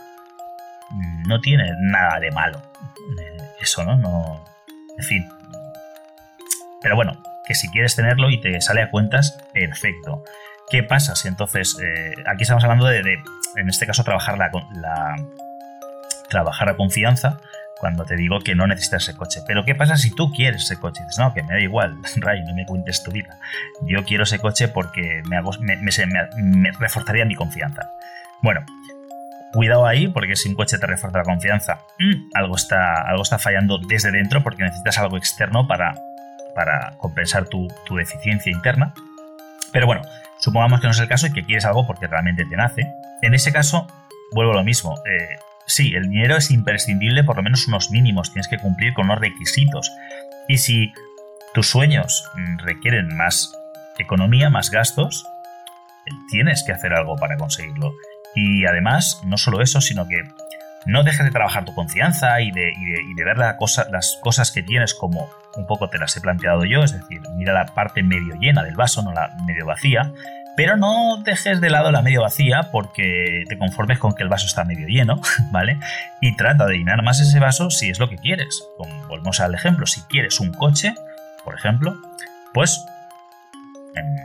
No tiene nada de malo. Eh, eso, ¿no? No. En fin. Pero bueno, que si quieres tenerlo y te sale a cuentas, perfecto. ¿Qué pasa si entonces, eh, aquí estamos hablando de, en este caso, trabajar la, la, trabajar la confianza cuando te digo que no necesitas ese coche. Pero ¿qué pasa si tú quieres ese coche? Dices, no, que me da igual, [LAUGHS] Ray, no me cuentes tu vida. Yo quiero ese coche porque me, reforzaría mi confianza. Bueno, cuidado ahí, porque si un coche te refuerza la confianza, mm, algo, está, algo está fallando desde dentro porque necesitas algo externo para, para compensar tu, deficiencia interna. Pero bueno, supongamos que no es el caso y que quieres algo porque realmente te nace. En ese caso, vuelvo a lo mismo. Eh, sí, el dinero es imprescindible, por lo menos unos mínimos, tienes que cumplir con unos requisitos. Y si tus sueños mm, requieren más economía, más gastos, tienes que hacer algo para conseguirlo. Y además, no solo eso, sino que no dejes de trabajar tu confianza y de, ver las cosas que tienes como un poco te las he planteado yo, es decir, mira la parte medio llena del vaso, no la medio vacía, pero no dejes de lado la medio vacía porque te conformes con que el vaso está medio lleno, [LAUGHS] ¿vale? Y trata de llenar más ese vaso si es lo que quieres. volvemos al ejemplo, si quieres un coche, por ejemplo, pues em,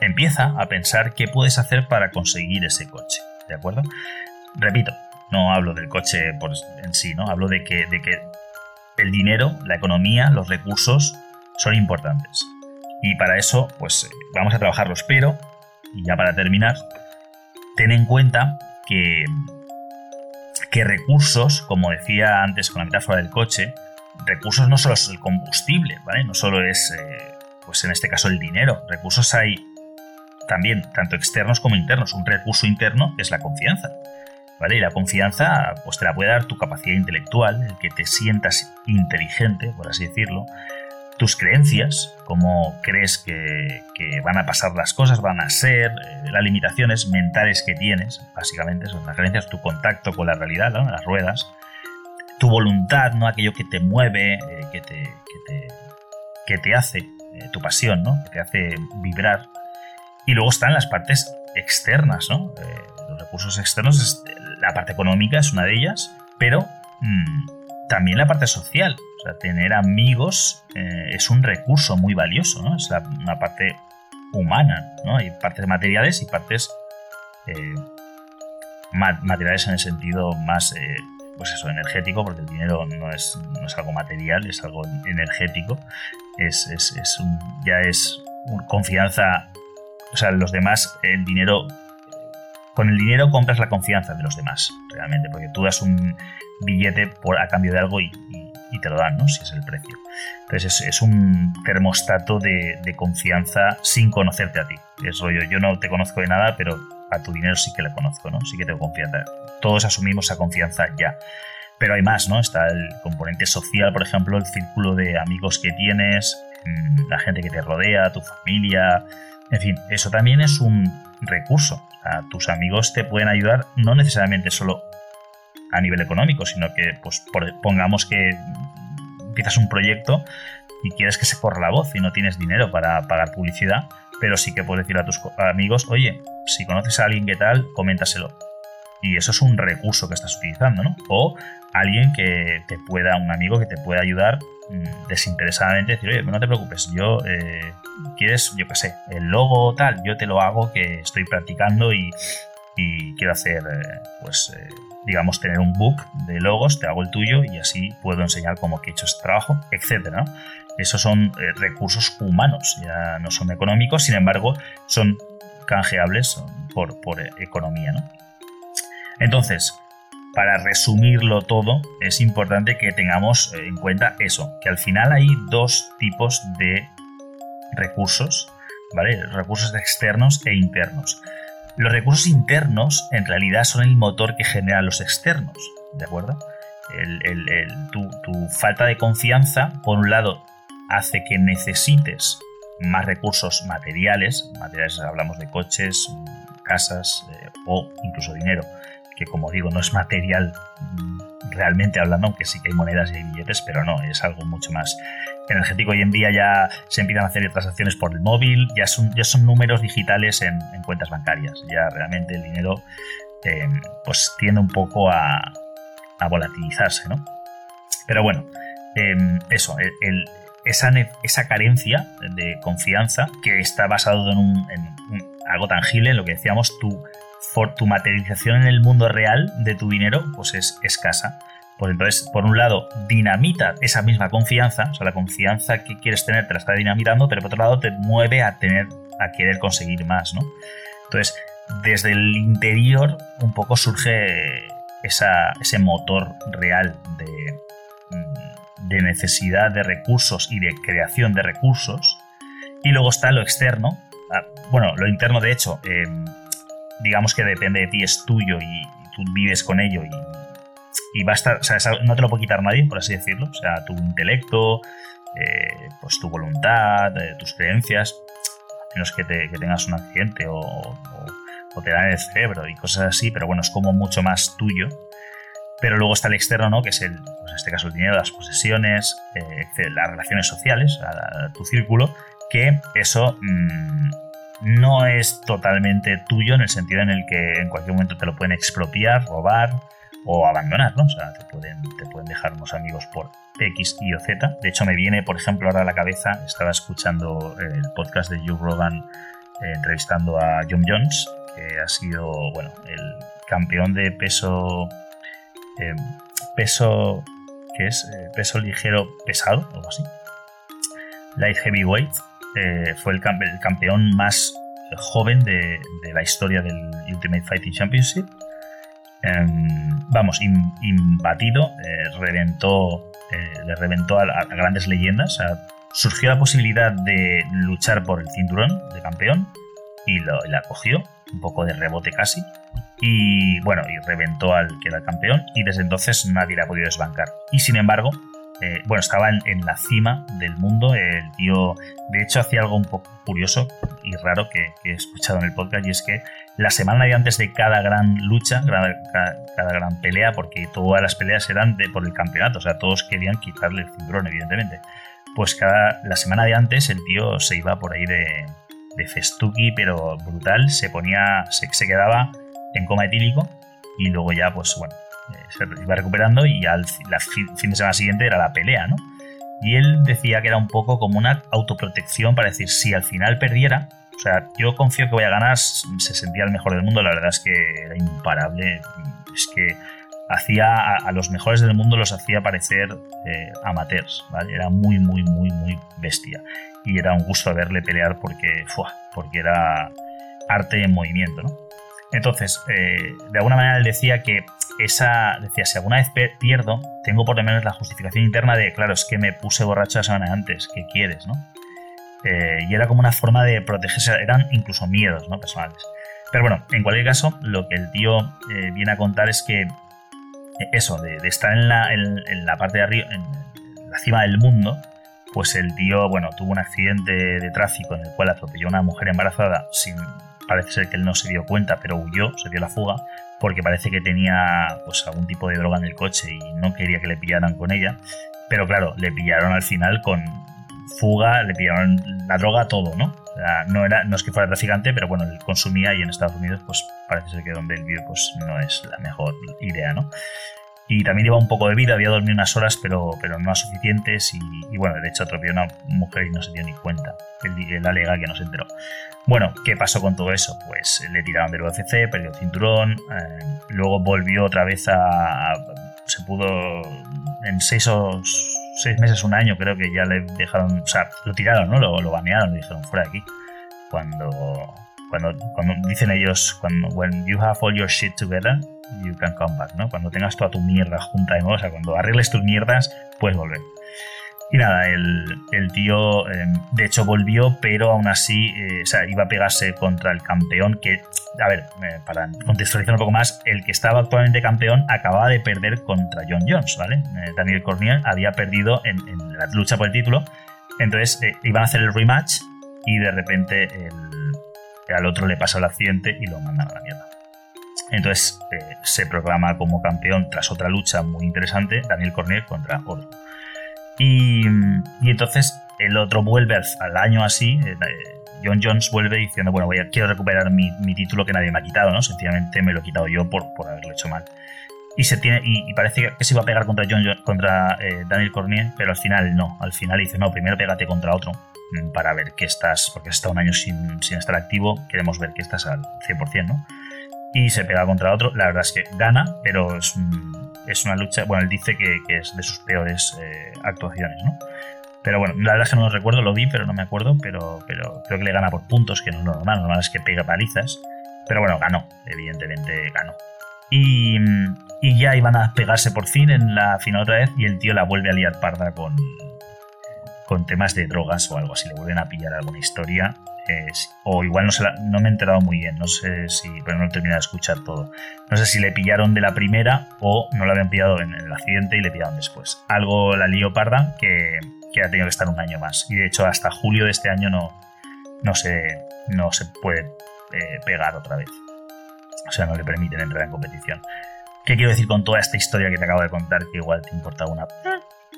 empieza a pensar qué puedes hacer para conseguir ese coche, ¿de acuerdo? Repito, no hablo del coche por en sí, ¿no? Hablo de que, de que el dinero, la economía, los recursos son importantes. Y para eso, pues eh, vamos a trabajarlos. Pero, y ya para terminar, ten en cuenta que, que recursos, como decía antes con la metáfora del coche, recursos no solo es el combustible, ¿vale? No solo es, eh, pues en este caso, el dinero. Recursos hay también, tanto externos como internos. Un recurso interno es la confianza. Y la confianza, pues te la puede dar tu capacidad intelectual, el que te sientas inteligente, por así decirlo, tus creencias, cómo crees que, van a pasar las cosas, van a ser, eh, las limitaciones mentales que tienes, básicamente son las creencias, tu contacto con la realidad, las ruedas, tu voluntad, ¿no? aquello que te mueve, eh, que, te, hace, eh, tu pasión, ¿no? que te hace vibrar. Y luego están las partes externas, ¿no? los recursos externos la parte económica es una de ellas, pero mm, también la parte social. O sea, tener amigos eh, es un recurso muy valioso, ¿no? Es una parte humana, ¿no? Hay partes materiales y partes eh, materiales en el sentido más, eh, pues eso, energético, porque el dinero no es, no es algo material, es algo energético. Es, es, es un, ya es confianza, o sea, los demás, el dinero con el dinero compras la confianza de los demás, realmente, porque tú das un billete a cambio de algo y, te lo dan, ¿no? Si es el precio. Entonces es, un termostato de, confianza sin conocerte a ti. Es rollo, yo no te conozco de nada, pero a tu dinero sí que le conozco, ¿no? Sí que tengo confianza. Todos asumimos esa confianza ya. Pero hay más, ¿no? Está el componente social, por ejemplo, el círculo de amigos que tienes, mm, la gente que te rodea, tu familia, en fin, eso también es un recurso tus amigos te pueden ayudar no necesariamente solo a nivel económico, sino que pues pongamos que empiezas un proyecto y quieres que se corra la voz y no tienes dinero para pagar publicidad, pero sí que puedes decir a tus amigos, oye, si conoces a alguien que tal, coméntaselo. Y eso es un recurso que estás utilizando, ¿no? O alguien que te pueda, un amigo que te pueda ayudar mm, desinteresadamente, decir, oye, no te preocupes, yo eh, quieres, yo qué sé, el logo tal, yo te lo hago que estoy practicando y, quiero hacer, eh, pues, eh, digamos, tener un book de logos, te hago el tuyo y así puedo enseñar cómo que he hecho este trabajo, etcétera. Esos son eh, recursos humanos, ya no son económicos, sin embargo, son canjeables por, por economía, ¿no? Entonces, para resumirlo todo, es importante que tengamos en cuenta eso, que al final hay dos tipos de recursos, ¿vale? Recursos externos e internos. Los recursos internos en realidad son el motor que generan los externos, ¿de acuerdo? tu, falta de confianza, por un lado, hace que necesites más recursos materiales, materiales hablamos de coches, casas eh, o incluso dinero, que como digo no es material realmente hablando, aunque sí que hay monedas y hay billetes, pero no, es algo mucho más energético. Hoy en día ya se empiezan a hacer transacciones por el móvil, ya son, ya son números digitales en, cuentas bancarias. Ya realmente el dinero eh, pues tiende un poco a, volatilizarse, ¿no? Pero bueno, em, eso, esa, esa, carencia de confianza que está basado en, algo tangible, en lo que decíamos, tu, tu materialización en el mundo real de tu dinero, pues es escasa. Pues entonces, por un lado, dinamita esa misma confianza, o sea, la confianza que quieres tener te la está dinamitando, pero por otro lado te mueve a tener, a querer conseguir más, ¿no? Entonces, desde el interior un poco surge ese motor real de, mm, de necesidad de recursos y de creación de recursos. Y luego está lo externo. Ah, bueno, lo interno, de hecho, em, digamos que depende de ti, es tuyo y tú vives con ello y y va a estar, o sea, no te lo puede quitar nadie, por así decirlo. O sea, tu intelecto, eh, pues tu voluntad, eh, tus creencias, a menos que, te, tengas un accidente o, te dan el cerebro y cosas así, pero bueno, es como mucho más tuyo. Pero luego está el externo, ¿no? Que es el, pues en este caso el dinero, las posesiones, eh, las relaciones sociales, a, tu círculo, que eso mm, no es totalmente tuyo en el sentido en el que en cualquier momento te lo pueden expropiar, robar o abandonar, ¿no? O sea, te pueden, te pueden dejar unos amigos por X, Y o Z. De hecho, me viene, por ejemplo, ahora a la cabeza, estaba escuchando el podcast de Joe Rogan eh, entrevistando a John Jones, que ha sido, bueno, el campeón de peso, eh, peso, ¿qué es? Eh, peso ligero pesado, algo así. Light Heavyweight. Fue el, campeón más joven de, la historia del Ultimate Fighting Championship. Em, vamos, imbatido, reventó eh, le reventó a, grandes leyendas. surgió la posibilidad de luchar por el cinturón de campeón y lo, la cogió, un poco de rebote casi. Y bueno, y reventó al que era el campeón y desde entonces nadie le ha podido desbancar. Y sin embargo, eh, bueno, estaba en, la cima del mundo. El tío, de hecho, hacía algo un poco curioso y raro que, he escuchado en el podcast y es que la semana de antes de cada gran lucha, cada, gran pelea, porque todas las peleas eran de, por el campeonato, o sea, todos querían quitarle el cinturón, evidentemente. Pues cada, la semana de antes el tío se iba por ahí de, de festuki, pero brutal, se ponía, se, se quedaba en coma etílico y luego ya, pues bueno, se iba recuperando y al fin de semana siguiente era la pelea, ¿no? Y él decía que era un poco como una autoprotección para decir, si al final perdiera, o sea, yo confío que voy a ganar, se sentía el mejor del mundo, la verdad es que era imparable, es que hacía a, los mejores del mundo los hacía parecer eh, amateurs. Era muy, muy, muy, muy bestia. Y era un gusto verle pelear porque, porque era arte en movimiento, ¿no? Entonces, eh, de alguna manera él decía que esa, decía, si alguna vez pierdo, tengo por lo menos la justificación interna de, claro, es que me puse borracho la semana antes, ¿qué quieres, no? Eh, y era como una forma de protegerse, eran incluso miedos, ¿no? Personales. Pero bueno, en cualquier caso, lo que el tío eh, viene a contar es que eso, de, estar en la, en, la, parte de arriba, en la cima del mundo, pues el tío, bueno, tuvo un accidente de tráfico en el cual atropelló a una mujer embarazada sin parece ser que él no se dio cuenta, pero huyó, se dio la fuga, porque parece que tenía pues algún tipo de droga en el coche y no quería que le pillaran con ella. Pero claro, le pillaron al final con fuga, le pillaron la droga, todo, ¿no? no, era, no es que fuera traficante, pero bueno, él consumía y en Estados Unidos pues parece ser que donde él vive pues no es la mejor idea, ¿no? Y también lleva un poco de vida, había dormido unas horas, pero, pero no suficientes. Y, bueno, de hecho atropelló una mujer y no se dio ni cuenta. Él alega que no se enteró. Bueno, ¿qué pasó con todo eso? Pues le tiraron del UFC, perdió el cinturón, eh, luego volvió otra vez a, se pudo en seis o seis meses, un año, creo que ya le dejaron, o sea, lo tiraron, ¿no? Lo, lo banearon, le dijeron fuera de aquí. Cuando, cuando, cuando dicen ellos, cuando when you have all your shit together, you can come back, ¿no? Cuando tengas toda tu mierda junta de nuevo, o sea, cuando arregles tus mierdas, puedes volver. Y nada, el, tío em, de hecho volvió, pero aún así eh, o sea, iba a pegarse contra el campeón que, a ver, eh, para contextualizar un poco más, el que estaba actualmente campeón acababa de perder contra John Jones, ¿vale? Eh, Daniel Cormier había perdido en, la lucha por el título, entonces iban a hacer el rematch y de repente el, al otro le pasa el accidente y lo mandan a la mierda. Entonces se programa como campeón tras otra lucha muy interesante, Daniel Cormier contra otro. Y, entonces el otro vuelve al, año así. Eh, John Jones vuelve diciendo, bueno, voy a, quiero recuperar mi, título que nadie me ha quitado, ¿no? Sencillamente me lo he quitado yo por, por haberlo hecho mal. Y, se tiene, y, parece que se iba a pegar contra, John, contra eh, Daniel Cormier, pero al final no. Al final dice, no, primero pégate contra otro mm, para ver que estás, porque has estado un año sin, sin estar activo, queremos ver que estás al 100%, ¿no? Y se pega contra otro, la verdad es que gana, pero es es una lucha, bueno, él dice que, es de sus peores eh, actuaciones, ¿no? Pero bueno, la verdad es que no lo recuerdo, lo vi, pero no me acuerdo, pero, pero creo que le gana por puntos, que no es normal, normal es que pega palizas. Pero bueno, ganó, evidentemente ganó. Y, y, ya iban a pegarse por fin en la final otra vez y el tío la vuelve a liar parda con, con temas de drogas o algo así, le vuelven a pillar alguna historia o igual no, se no me he enterado muy bien, no sé si, pero no he terminado de escuchar todo. No sé si le pillaron de la primera o no lo habían pillado en, el accidente y le pillaron después. Algo la lío parda que, ha tenido que estar un año más. Y de hecho hasta julio de este año no, no, se, no se puede eh, pegar otra vez. O sea, no le permiten entrar en competición. ¿Qué quiero decir con toda esta historia que te acabo de contar? Que igual te importa una...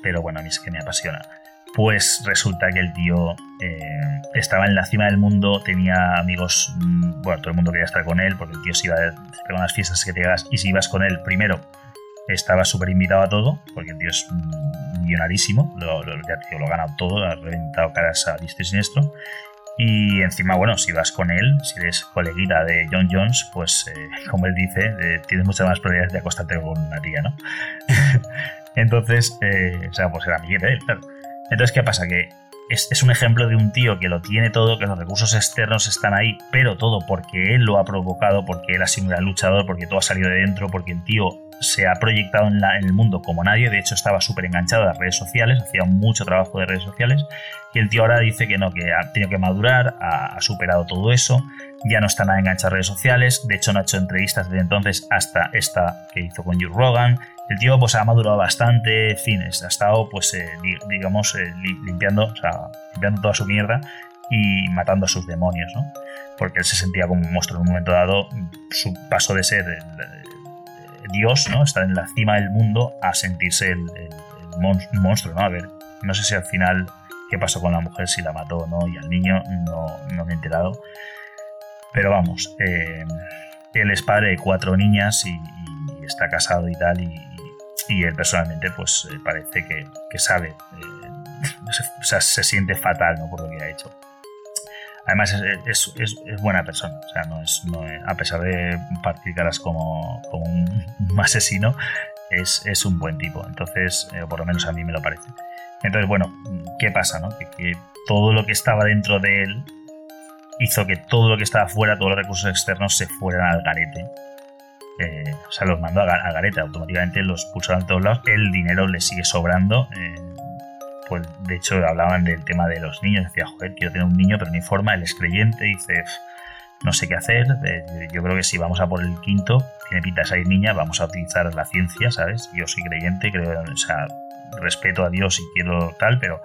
Pero bueno, a mí es que me apasiona. Pues resulta que el tío eh, estaba en la cima del mundo, tenía amigos, mm, bueno, todo el mundo quería estar con él, porque el tío se iba a unas fiestas que te hagas, y si ibas con él, primero, estaba súper invitado a todo, porque el tío es millonarísimo, lo, lo, lo ha ganado todo, ha reventado caras a diestro y siniestro. Y encima, bueno, si vas con él, si eres coleguita de John Jones, pues eh, [LAUGHS] como él dice, eh, tienes muchas más probabilidades de acostarte con una tía, ¿no? [LAUGHS] Entonces, o sea, pues era amiguete de él, claro. Entonces, ¿qué pasa? Que es, un ejemplo de un tío que lo tiene todo, que los recursos externos están ahí, pero todo porque él lo ha provocado, porque él ha sido un luchador, porque todo ha salido de dentro, porque el tío se ha proyectado en el mundo como nadie, de hecho estaba súper enganchado a las redes sociales, hacía mucho trabajo de redes sociales, y el tío ahora dice que no, que ha tenido que madurar, ha, ha superado todo eso, ya no está nada enganchado a redes sociales, de hecho no ha hecho entrevistas desde entonces hasta esta que hizo con Joe Rogan, el tío pues ha madurado bastante, en fin, ha estado pues eh, digamos eh, limpiando, limpiando toda su mierda y matando a sus demonios, ¿no? Porque él se sentía como un monstruo en un momento dado, su paso de ser Dios, ¿no? Estar en la cima del mundo a sentirse el, monstruo, ¿no? A ver, no sé si al final qué pasó con la mujer, si la mató o no, y al niño no, no me he enterado. Pero vamos, eh, él es padre de cuatro niñas y está casado y tal, y, él personalmente pues eh, parece que, que sabe, eh, [LAUGHS] se, o sea, se siente fatal ¿no? por lo que ha hecho. Además es, es, es, buena persona, o sea, no es, no a pesar de partir caras como, un, asesino, es, un buen tipo, entonces, eh, por lo menos a mí me lo parece. Entonces, bueno, ¿qué pasa? No? Que, que todo lo que estaba dentro de él hizo que todo lo que estaba fuera, todos los recursos externos se fueran al garete eh, o sea, los mandó a, a, Gareta, automáticamente los pulsaron a todos lados, el dinero le sigue sobrando. Eh, pues de hecho hablaban del tema de los niños, decía, joder, quiero tener un niño, pero no informa, él es creyente, dice, no sé qué hacer, yo creo que si vamos a por el quinto, tiene pinta de niña, vamos a utilizar la ciencia, ¿sabes? Yo soy creyente, creo, o sea, respeto a Dios y quiero tal, pero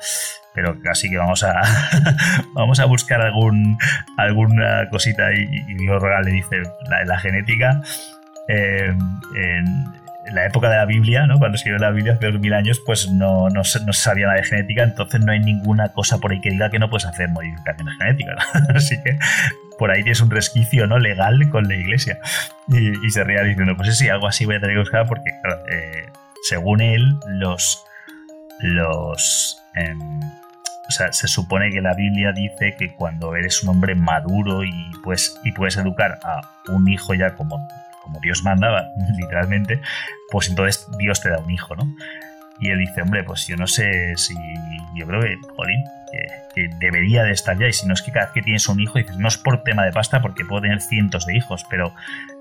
pero casi que vamos a [LAUGHS] vamos a buscar algún alguna cosita y, y Dios le dice la genética eh, en, la época de la Biblia, ¿no? cuando escribió la Biblia hace dos mil años, pues no, no, se, sabía nada de genética, entonces no hay ninguna cosa por ahí que diga que no puedes hacer modificaciones genéticas. [LAUGHS] Así que por ahí tienes un resquicio ¿no? legal con la iglesia. Y, se ría diciendo, pues sí, algo así voy a tener que buscar porque, claro, eh, según él, los... los eh, o sea, se supone que la Biblia dice que cuando eres un hombre maduro y, pues, y puedes educar a un hijo ya como como Dios mandaba, [LAUGHS] literalmente, pues entonces Dios te da un hijo, ¿no? Y él dice, hombre, pues yo no sé si. Yo creo que, jolín, que, que, debería de estar ya. Y si no es que cada vez que tienes un hijo, dices, no es por tema de pasta, porque puedo tener cientos de hijos, pero,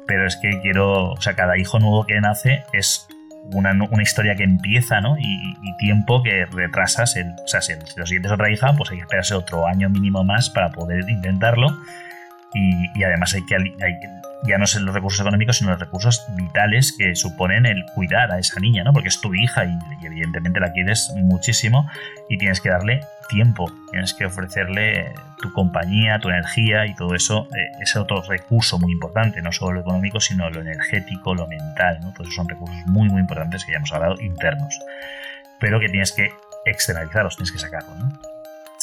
pero es que quiero. O sea, cada hijo nuevo que nace es una, una historia que empieza, ¿no? Y, tiempo que retrasas. El, o sea, si, lo siguientes otra hija, pues hay que esperarse otro año mínimo más para poder intentarlo. Y, además hay que, hay, ya no son los recursos económicos, sino los recursos vitales que suponen el cuidar a esa niña, ¿no? Porque es tu hija y, evidentemente la quieres muchísimo y tienes que darle tiempo, tienes que ofrecerle tu compañía, tu energía y todo eso eh, es otro recurso muy importante, no solo lo económico, sino lo energético, lo mental, ¿no? Todos esos son recursos muy, muy importantes que ya hemos hablado, internos, pero que tienes que externalizarlos, tienes que sacarlos, ¿no?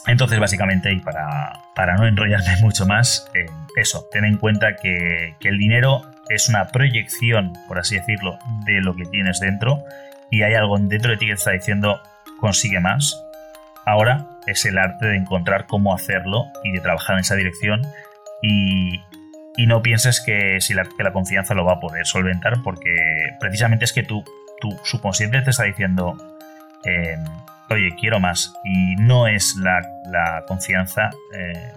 Entonces, básicamente, y para, para no enrollarme [LAUGHS] mucho más, eh, eso, ten en cuenta que, que, el dinero es una proyección, por así decirlo, de lo que tienes dentro y hay algo dentro de ti que te está diciendo consigue más. Ahora es el arte de encontrar cómo hacerlo y de trabajar en esa dirección y, y no pienses que, si la, que la confianza lo va a poder solventar porque precisamente es que tu, subconsciente te está diciendo... Eh, oye, quiero más. Y no es la, la confianza. Eh,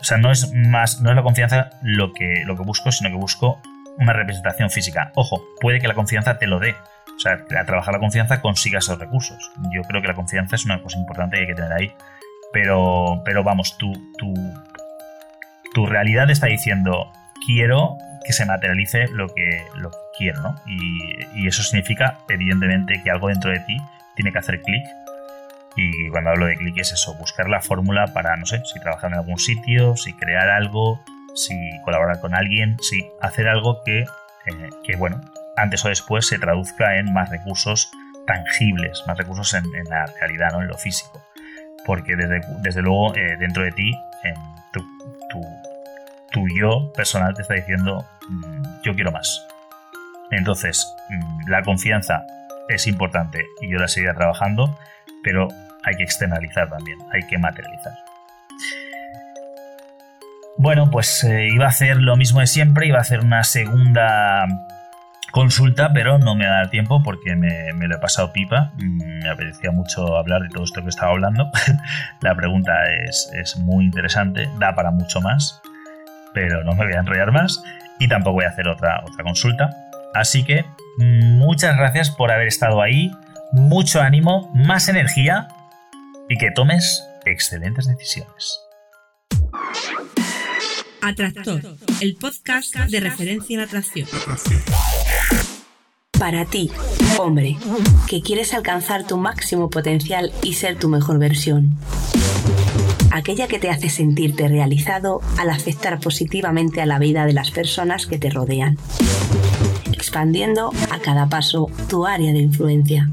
o sea, no es más. No es la confianza lo que, lo que busco, sino que busco una representación física. Ojo, puede que la confianza te lo dé. O sea, a trabajar la confianza consigas esos recursos. Yo creo que la confianza es una cosa importante que hay que tener ahí. Pero, pero vamos, tu, tu, tu realidad está diciendo, quiero que se materialice lo que, lo que quiero, ¿no? Y, y, eso significa, evidentemente, que algo dentro de ti tiene que hacer clic. Y cuando hablo de clic es eso, buscar la fórmula para, no sé, si trabajar en algún sitio, si crear algo, si colaborar con alguien, si hacer algo que, eh, que bueno, antes o después se traduzca en más recursos tangibles, más recursos en, la realidad, ¿no? en lo físico. Porque desde, desde luego eh, dentro de ti, tu, tu, yo personal te está diciendo mm, yo quiero más. Entonces, mm, la confianza es importante y yo la seguiré trabajando, pero hay que externalizar también, hay que materializar. Bueno, pues eh, iba a hacer lo mismo de siempre, iba a hacer una segunda consulta, pero no me va a dar tiempo porque me, lo he pasado pipa. Mm, me apetecía mucho hablar de todo esto que estaba hablando. [LAUGHS] La pregunta es, es, muy interesante, da para mucho más, pero no me voy a enrollar más y tampoco voy a hacer otra, otra consulta. Así que muchas gracias por haber estado ahí, mucho ánimo, más energía y que tomes excelentes decisiones. Atractor, el podcast de referencia en atracción. Para ti, hombre, que quieres alcanzar tu máximo potencial y ser tu mejor versión. Aquella que te hace sentirte realizado al afectar positivamente a la vida de las personas que te rodean. Expandiendo a cada paso tu área de influencia.